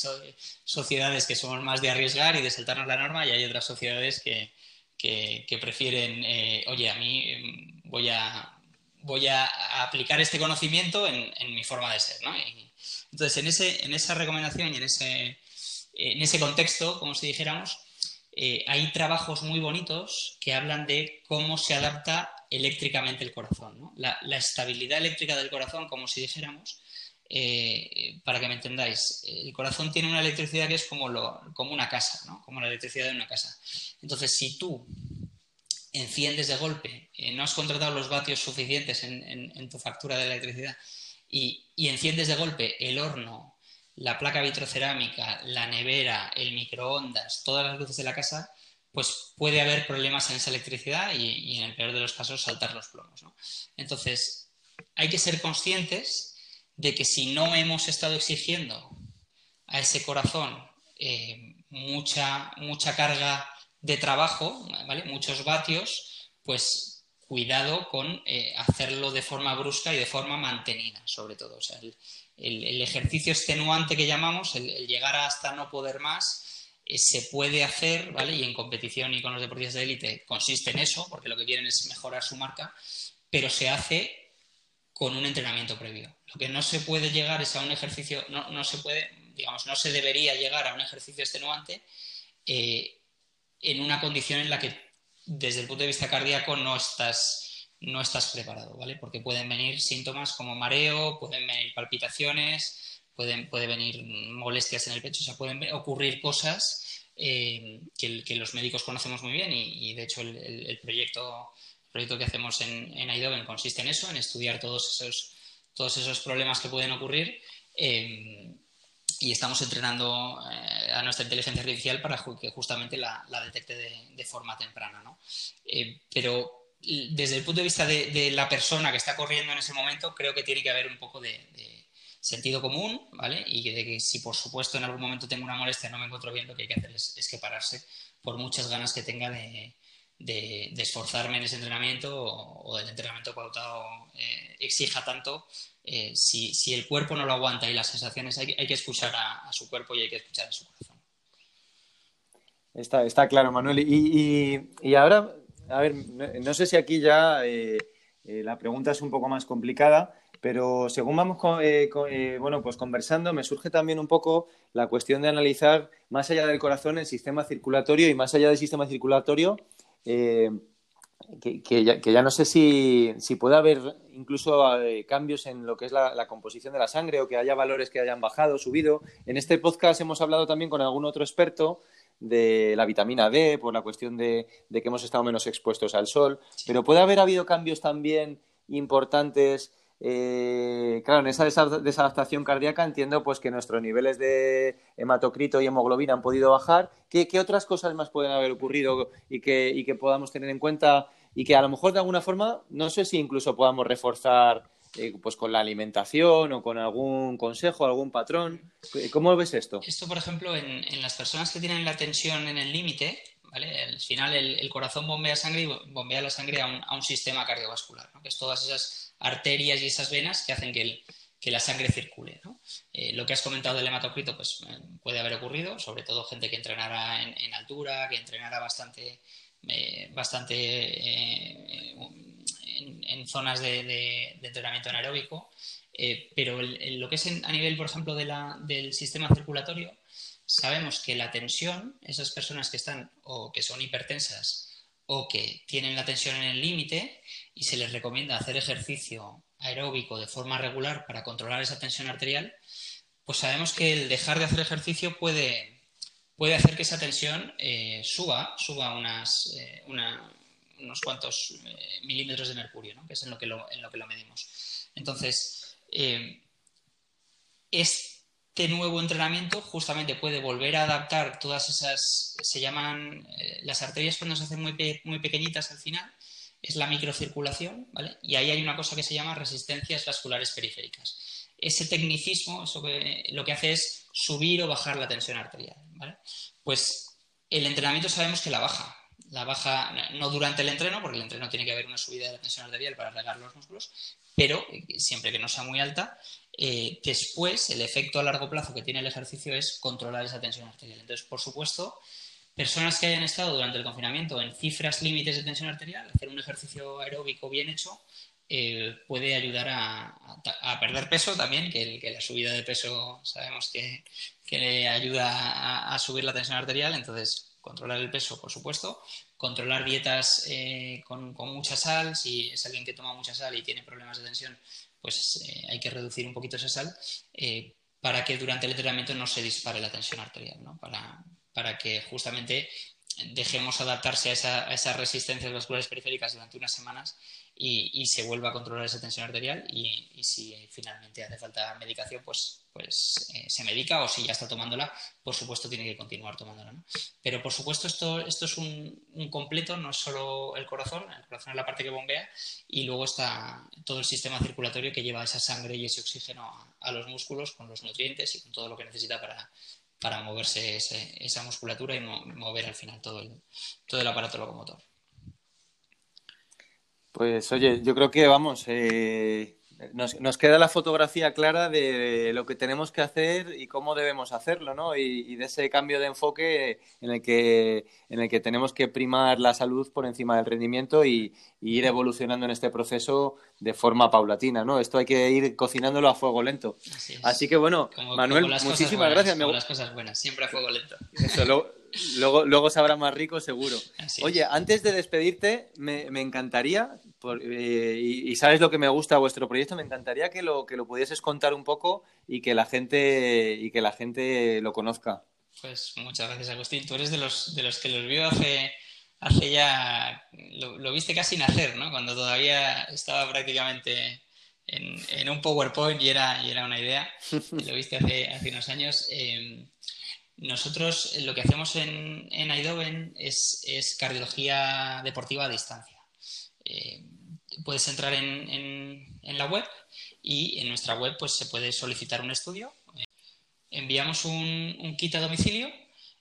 sociedades que somos más de arriesgar y de saltarnos la norma y hay otras sociedades que, que prefieren, oye, a mí mm, voy a, voy a, aplicar este conocimiento en, mi forma de ser. entonces, en, ese, en esa recomendación y en ese, en ese contexto, como si dijéramos, eh, hay trabajos muy bonitos que hablan de cómo se adapta eléctricamente el corazón. La, estabilidad eléctrica del corazón, como si dijéramos, eh, para que me entendáis, el corazón tiene una electricidad que es como, lo, como una casa, como la electricidad de una casa. Entonces, si tú enciendes de golpe, eh, no has contratado los vatios suficientes en, tu factura de electricidad y, enciendes de golpe el horno, la placa vitrocerámica, la nevera, el microondas, todas las luces de la casa, pues puede haber problemas en esa electricidad y, en el peor de los casos saltar los plomos. Entonces, hay que ser conscientes de que si no hemos estado exigiendo a ese corazón eh, mucha, mucha carga de trabajo, ¿vale? muchos vatios, pues cuidado con eh, hacerlo de forma brusca y de forma mantenida, sobre todo. O sea, el, ejercicio extenuante que llamamos, el, llegar hasta no poder más, eh, se puede hacer, ¿vale? Y en competición y con los deportistas de élite consiste en eso, porque lo que quieren es mejorar su marca, pero se hace con un entrenamiento previo. Lo que no se puede llegar es a un ejercicio, no, no se puede, digamos, no se debería llegar a un ejercicio extenuante eh, en una condición en la que desde el punto de vista cardíaco no estás, no estás preparado, ¿vale? Porque pueden venir síntomas como mareo, pueden venir palpitaciones, pueden puede venir molestias en el pecho, o sea, pueden ocurrir cosas eh, que, los médicos conocemos muy bien y, de hecho el, proyecto, proyecto que hacemos en, en consiste en eso, en estudiar todos esos, todos esos problemas que pueden ocurrir. Eh, y estamos entrenando eh, a nuestra inteligencia artificial para que justamente la, detecte de, forma temprana. ¿no? Eh, pero desde el punto de vista de, la persona que está corriendo en ese momento, creo que tiene que haber un poco de, sentido común, ¿vale? Y de que si por supuesto en algún momento tengo una molestia, no me encuentro bien, lo que hay que hacer es, que pararse por muchas ganas que tenga de, esforzarme en ese entrenamiento o, del entrenamiento pautado eh, exija tanto eh, si, el cuerpo no lo aguanta y las sensaciones, hay, que escuchar a, su cuerpo y hay que escuchar a su corazón. Está, está claro, Manuel. Y, ahora, a ver, no, sé si aquí ya eh, eh, la pregunta es un poco más complicada, pero según vamos bueno, pues conversando, me surge también un poco la cuestión de analizar más allá del corazón el sistema circulatorio y más allá del sistema circulatorio que, ya, no sé si, puede haber incluso eh, cambios en lo que es la, composición de la sangre o que haya valores que hayan bajado, subido. En este podcast hemos hablado también con algún otro experto de la vitamina D por la cuestión de, que hemos estado menos expuestos al sol, pero puede haber habido cambios también importantes. Eh, claro, en esa desadaptación cardíaca entiendo pues que nuestros niveles de hematocrito y hemoglobina han podido bajar. ¿Qué, otras cosas más pueden haber ocurrido y que, podamos tener en cuenta y que a lo mejor de alguna forma, no sé si incluso podamos reforzar eh, pues con la alimentación o con algún consejo, algún patrón. ¿Cómo ves esto? Esto, por ejemplo, en, las personas que tienen la tensión en el límite, ¿vale? Al final el, corazón bombea sangre y bombea la sangre a un, sistema cardiovascular, que es todas esas arterias y esas venas que hacen que, la sangre circule. Eh, lo que has comentado del hematocrito pues, eh, puede haber ocurrido, sobre todo gente que entrenara en altura, que entrenara bastante eh, bastante en, zonas de, entrenamiento anaeróbico, pero lo que es a nivel, por ejemplo, del sistema circulatorio, sabemos que la tensión, esas personas que están o que son hipertensas o que tienen la tensión en el límite y se les recomienda hacer ejercicio aeróbico de forma regular para controlar esa tensión arterial, pues sabemos que el dejar de hacer ejercicio puede, puede hacer que esa tensión eh, suba, suba eh, unos cuantos eh, milímetros de mercurio, ¿no? que es en lo que lo, en lo, que lo medimos. Entonces, este nuevo entrenamiento justamente puede volver a adaptar todas esas, se llaman, las arterias cuando se hacen muy, muy pequeñitas al final, es la microcirculación, ¿vale? Y ahí hay una cosa que se llama resistencias vasculares periféricas. Ese tecnicismo lo que hace es subir o bajar la tensión arterial. Pues el entrenamiento sabemos que la baja. La baja no durante el entreno, porque el entreno tiene que haber una subida de la tensión arterial para regar los músculos, pero eh, siempre que no sea muy alta, eh, después el efecto a largo plazo que tiene el ejercicio es controlar esa tensión arterial. Entonces, por supuesto, personas que hayan estado durante el confinamiento en cifras límites de tensión arterial, hacer un ejercicio aeróbico bien hecho, eh, puede ayudar a, perder peso también, que, la subida de peso sabemos que, le ayuda a, subir la tensión arterial, entonces controlar el peso, por supuesto, controlar dietas eh, con, mucha sal, si es alguien que toma mucha sal y tiene problemas de tensión, pues eh, hay que reducir un poquito esa sal para que durante el entrenamiento no se dispare la tensión arterial, ¿no? para, para que justamente dejemos adaptarse a, esa, a esas resistencias vasculares periféricas durante unas semanas y, se vuelva a controlar esa tensión arterial y, si finalmente hace falta medicación, pues, pues eh, se medica o si ya está tomándola, por supuesto tiene que continuar tomándola. Pero por supuesto esto, esto es un, completo, no es solo el corazón, el corazón es la parte que bombea y luego está todo el sistema circulatorio que lleva esa sangre y ese oxígeno a, los músculos con los nutrientes y con todo lo que necesita para, para moverse esa musculatura y mover al final todo el, todo el aparato locomotor. Pues oye, yo creo que vamos, eh, nos, queda la fotografía clara de lo que tenemos que hacer y cómo debemos hacerlo, ¿no? Y, de ese cambio de enfoque en el que en el que tenemos que primar la salud por encima del rendimiento y, ir evolucionando en este proceso de forma paulatina, ¿no? Esto hay que ir cocinándolo a fuego lento. Así, que bueno, Manuel, muchísimas gracias. Como las cosas buenas, siempre a fuego lento. Eso, luego, luego, sabrá más rico, seguro. Oye, antes de despedirte, me, encantaría, eh, y, sabes lo que me gusta vuestro proyecto, me encantaría que lo, que lo pudieses contar un poco y que la gente, y que la gente lo conozca. Pues muchas gracias, Agustín. Tú eres de los, de los que los vio hace, hace ya, lo, viste casi nacer, ¿no? Cuando todavía estaba prácticamente en, un PowerPoint y era, y era una idea. Lo viste hace, hace unos años. Em, nosotros lo que hacemos en, en es, es, cardiología deportiva a distancia. Em, puedes entrar en, la web y en nuestra web pues, se puede solicitar un estudio enviamos un, kit a domicilio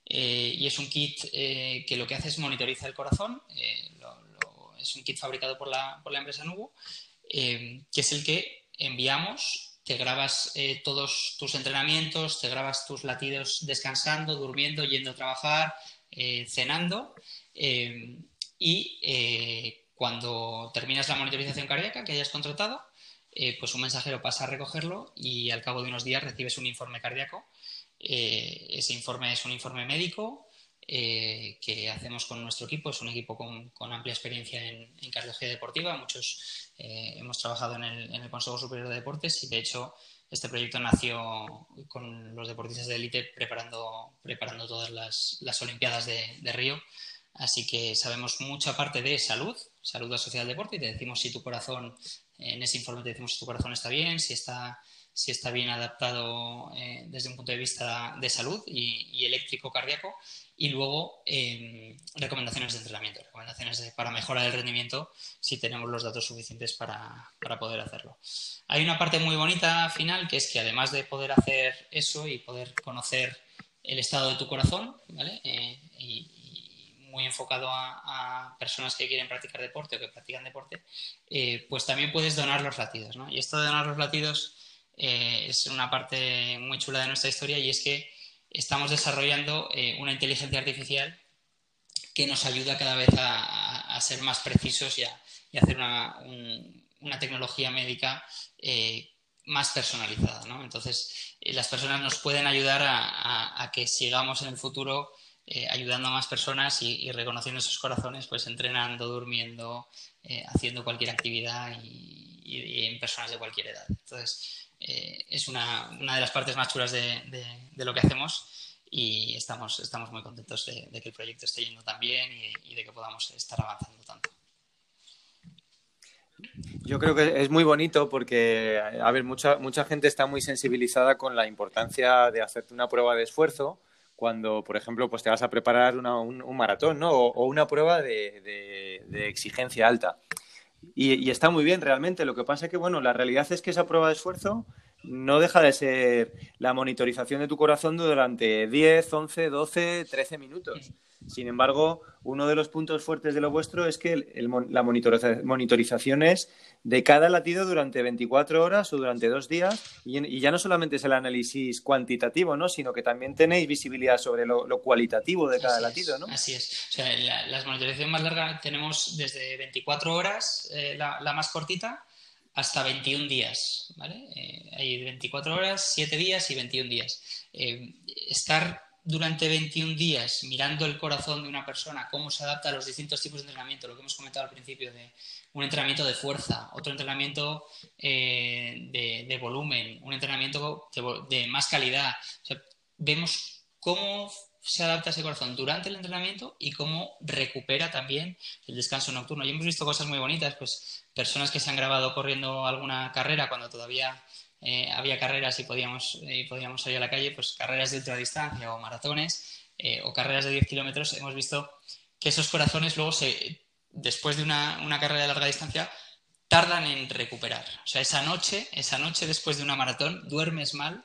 eh, y es un kit eh, que lo que hace es monitoriza el corazón. Eh, es un kit fabricado por la, empresa Nubo, que es el que enviamos. Te grabas todos tus entrenamientos, te grabas tus latidos descansando, durmiendo, yendo a trabajar, cenando. y cuando terminas la monitorización cardíaca que hayas contratado, eh, pues un mensajero pasa a recogerlo y al cabo de unos días recibes un informe cardíaco. Eh, ese informe es un informe médico eh, que hacemos con nuestro equipo. Es un equipo con, amplia experiencia en, cardiología deportiva. Muchos hemos trabajado en el, Consejo Superior de Deportes y, de hecho, este proyecto nació con los deportistas de élite preparando, todas las, Olimpiadas de Río. Así que sabemos mucha parte de salud, salud asociada al deporte, y te decimos si tu corazón en ese informe te decimos si tu corazón está bien, si está, si está bien adaptado eh, desde un punto de vista de salud y, eléctrico cardíaco. Y luego em, recomendaciones de entrenamiento, recomendaciones para mejorar el rendimiento si tenemos los datos suficientes para, poder hacerlo. Hay una parte muy bonita final que es que además de poder hacer eso y poder conocer el estado de tu corazón, ¿vale? Eh, muy enfocado a, personas que quieren practicar deporte o que practican deporte, eh, pues también puedes donar los latidos. ¿no? Y esto de donar los latidos eh, es una parte muy chula de nuestra historia y es que estamos desarrollando eh, una inteligencia artificial que nos ayuda cada vez a, ser más precisos y a, hacer una, tecnología médica más personalizada. ¿no? Entonces, las personas nos pueden ayudar a que sigamos en el futuro eh, ayudando a más personas y, reconociendo esos corazones, pues entrenando, durmiendo, eh, haciendo cualquier actividad y, en personas de cualquier edad. Entonces, eh, es una, una, de las partes más chulas de, de, lo que hacemos y estamos, estamos muy contentos de, que el proyecto esté yendo tan bien y, de que podamos estar avanzando tanto. Yo creo que es muy bonito porque, a ver, mucha, mucha gente está muy sensibilizada con la importancia de hacerte una prueba de esfuerzo cuando, por ejemplo, pues te vas a preparar un, maratón, ¿no? O, una prueba de, exigencia alta. Y, está muy bien realmente. Lo que pasa es que, bueno, la realidad es que esa prueba de esfuerzo no deja de ser la monitorización de tu corazón durante 10, 11, 12, 13 minutos. Sin embargo, uno de los puntos fuertes de lo vuestro es que la monitorización es de cada latido durante 24 horas o durante dos días y, ya no solamente es el análisis cuantitativo, ¿no? sino que también tenéis visibilidad sobre lo, cualitativo de cada latido. ¿no? Así es. O sea, la, monitorización más larga tenemos desde 24 horas, eh, la, más cortita, hasta 21 días, ¿vale? Eh, hay 24 horas, 7 días y 21 días. Eh, estar durante 21 días mirando el corazón de una persona, cómo se adapta a los distintos tipos de entrenamiento, lo que hemos comentado al principio de un entrenamiento de fuerza, otro entrenamiento de, de, volumen, un entrenamiento de, de más calidad. vemos cómo se adapta ese corazón durante el entrenamiento y cómo recupera también el descanso nocturno. Y hemos visto cosas muy bonitas, pues personas que se han grabado corriendo alguna carrera cuando todavía eh, había carreras y podíamos, eh, podíamos salir a la calle, pues carreras de ultradistancia o maratones eh, o carreras de 10 kilómetros, hemos visto que esos corazones luego, se, después de una, una carrera de larga distancia, tardan en recuperar. O sea, esa noche, esa noche después de una maratón, duermes mal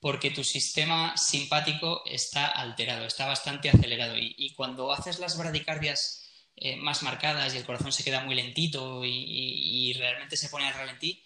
porque tu sistema simpático está alterado, está bastante acelerado. Y, cuando haces las bradicardias eh, más marcadas y el corazón se queda muy lentito y, realmente se pone al ralentí,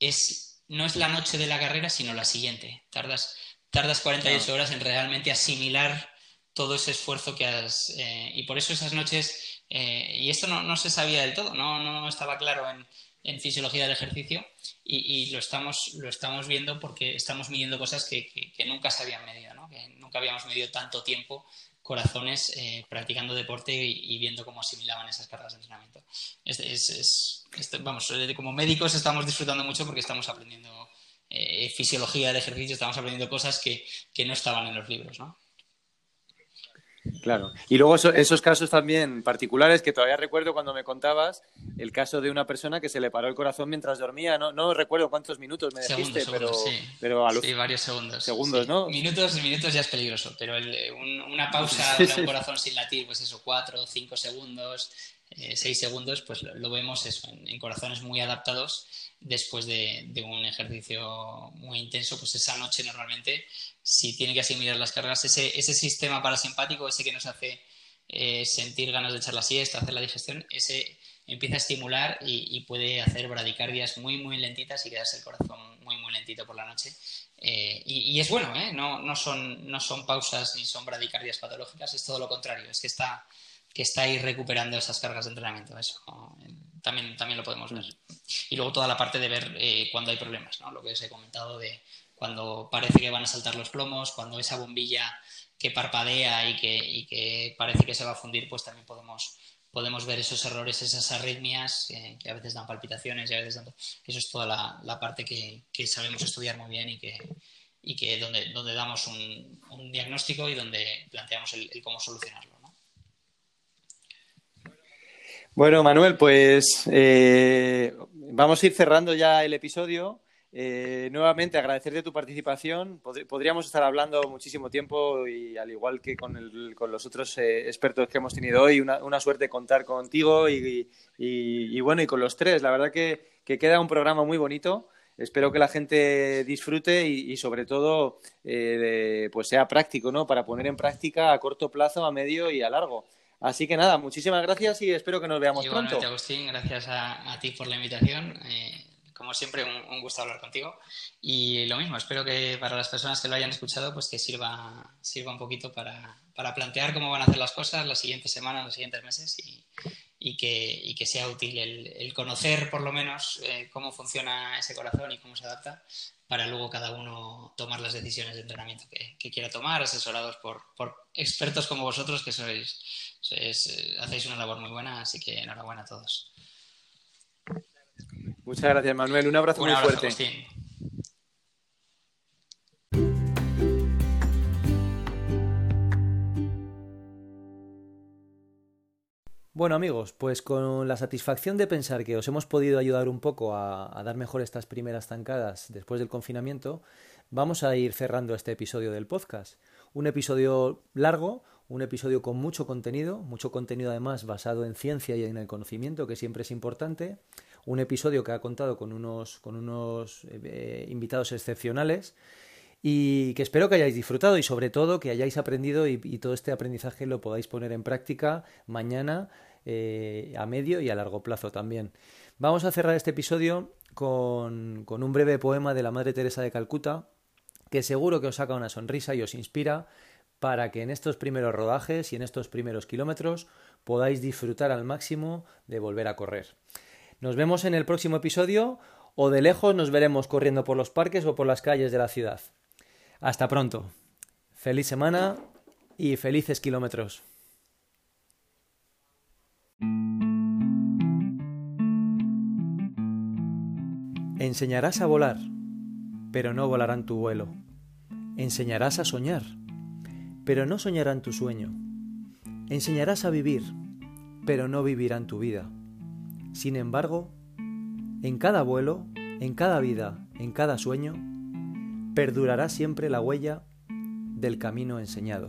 es, no es la noche de la carrera, sino la siguiente. Tardas, tardas 48 horas en realmente asimilar todo ese esfuerzo que has... Eh, y por eso esas noches, eh, y esto no, no, se sabía del todo, no, no estaba claro en, en fisiología del ejercicio y, lo, estamos, lo estamos viendo porque estamos midiendo cosas que, nunca se habían medido, ¿no? que nunca habíamos medido tanto tiempo corazones eh, practicando deporte y, viendo cómo asimilaban esas cargas de entrenamiento. Es, vamos, como médicos estamos disfrutando mucho porque estamos aprendiendo eh, fisiología del ejercicio, estamos aprendiendo cosas que, que no estaban en los libros. ¿no? Claro. Y luego esos casos también particulares que todavía recuerdo cuando me contabas el caso de una persona que se le paró el corazón mientras dormía. No, no recuerdo cuántos minutos me dijiste, pero, pero a los sí, varios segundos. Segundos, ¿no? Minutos minutos ya es peligroso, pero una pausa de un corazón sin latir, pues eso, cuatro, cinco segundos, eh, seis segundos, pues lo, vemos eso, en, corazones muy adaptados después de, un ejercicio muy intenso, pues esa noche normalmente, si tiene que asimilar las cargas, ese, ese sistema parasimpático, ese que nos hace eh, sentir ganas de echar la siesta, hacer la digestión, ese empieza a estimular y, puede hacer bradicardias muy, muy lentitas y quedarse el corazón muy, muy lentito por la noche. Eh, y, es bueno, ¿eh? no, no, son, no son pausas ni son bradicardias patológicas, es todo lo contrario, es que está que está ahí recuperando esas cargas de entrenamiento. Eso también, también lo podemos ver. Y luego toda la parte de ver eh, cuando hay problemas, ¿no? lo que os he comentado de cuando parece que van a saltar los plomos, cuando esa bombilla que parpadea y que, que parece que se va a fundir, pues también podemos, podemos ver esos errores, esas arritmias que a veces dan palpitaciones y a veces dan... Eso es toda la, parte que, sabemos estudiar muy bien y que, y que donde, donde damos un, un diagnóstico y donde planteamos el cómo solucionarlo. Bueno, Manuel, pues eh, vamos a ir cerrando ya el episodio. Eh, nuevamente agradecerte tu participación. podríamos estar hablando muchísimo tiempo y al igual que con, los otros eh, expertos que hemos tenido hoy, una, suerte contar contigo y, bueno, y con los tres. La verdad que, queda un programa muy bonito. Espero que la gente disfrute y, sobre todo pues sea práctico, ¿no? Para poner en práctica a corto plazo, a medio y a largo. Así que nada, muchísimas gracias y espero que nos veamos pronto. Agustín, gracias a, ti por la invitación. Como siempre, un, gusto hablar contigo. Y lo mismo, espero que para las personas que lo hayan escuchado, pues que sirva, sirva un poquito para, plantear cómo van a hacer las cosas las siguientes semanas, los siguientes meses y, que, que, sea útil el, conocer por lo menos eh, cómo funciona ese corazón y cómo se adapta para luego cada uno tomar las decisiones de entrenamiento que, quiera tomar, asesorados por, expertos como vosotros, que sois, eh, hacéis una labor muy buena, así que enhorabuena a todos. Muchas gracias, Manuel. Un abrazo muy fuerte. Bueno amigos, pues con la satisfacción de pensar que os hemos podido ayudar un poco a, dar mejor estas primeras zancadas después del confinamiento, vamos a ir cerrando este episodio del podcast. Un episodio largo, un episodio con mucho contenido, mucho contenido además basado en ciencia y en el conocimiento, que siempre es importante. Un episodio que ha contado con unos, con unos eh, invitados excepcionales y que espero que hayáis disfrutado y sobre todo que hayáis aprendido y, todo este aprendizaje lo podáis poner en práctica mañana eh, a medio y a largo plazo también. Vamos a cerrar este episodio con, con un breve poema de la Madre Teresa de Calcuta que seguro que os saca una sonrisa y os inspira para que en estos primeros rodajes y en estos primeros kilómetros podáis disfrutar al máximo de volver a correr. Nos vemos en el próximo episodio o de lejos nos veremos corriendo por los parques o por las calles de la ciudad. Hasta pronto. Feliz semana y felices kilómetros. Enseñarás a volar, pero no volarán tu vuelo. Enseñarás a soñar, pero no soñarán tu sueño. Enseñarás a vivir, pero no vivirán tu vida. Sin embargo, en cada vuelo, en cada vida, en cada sueño, perdurará siempre la huella del camino enseñado.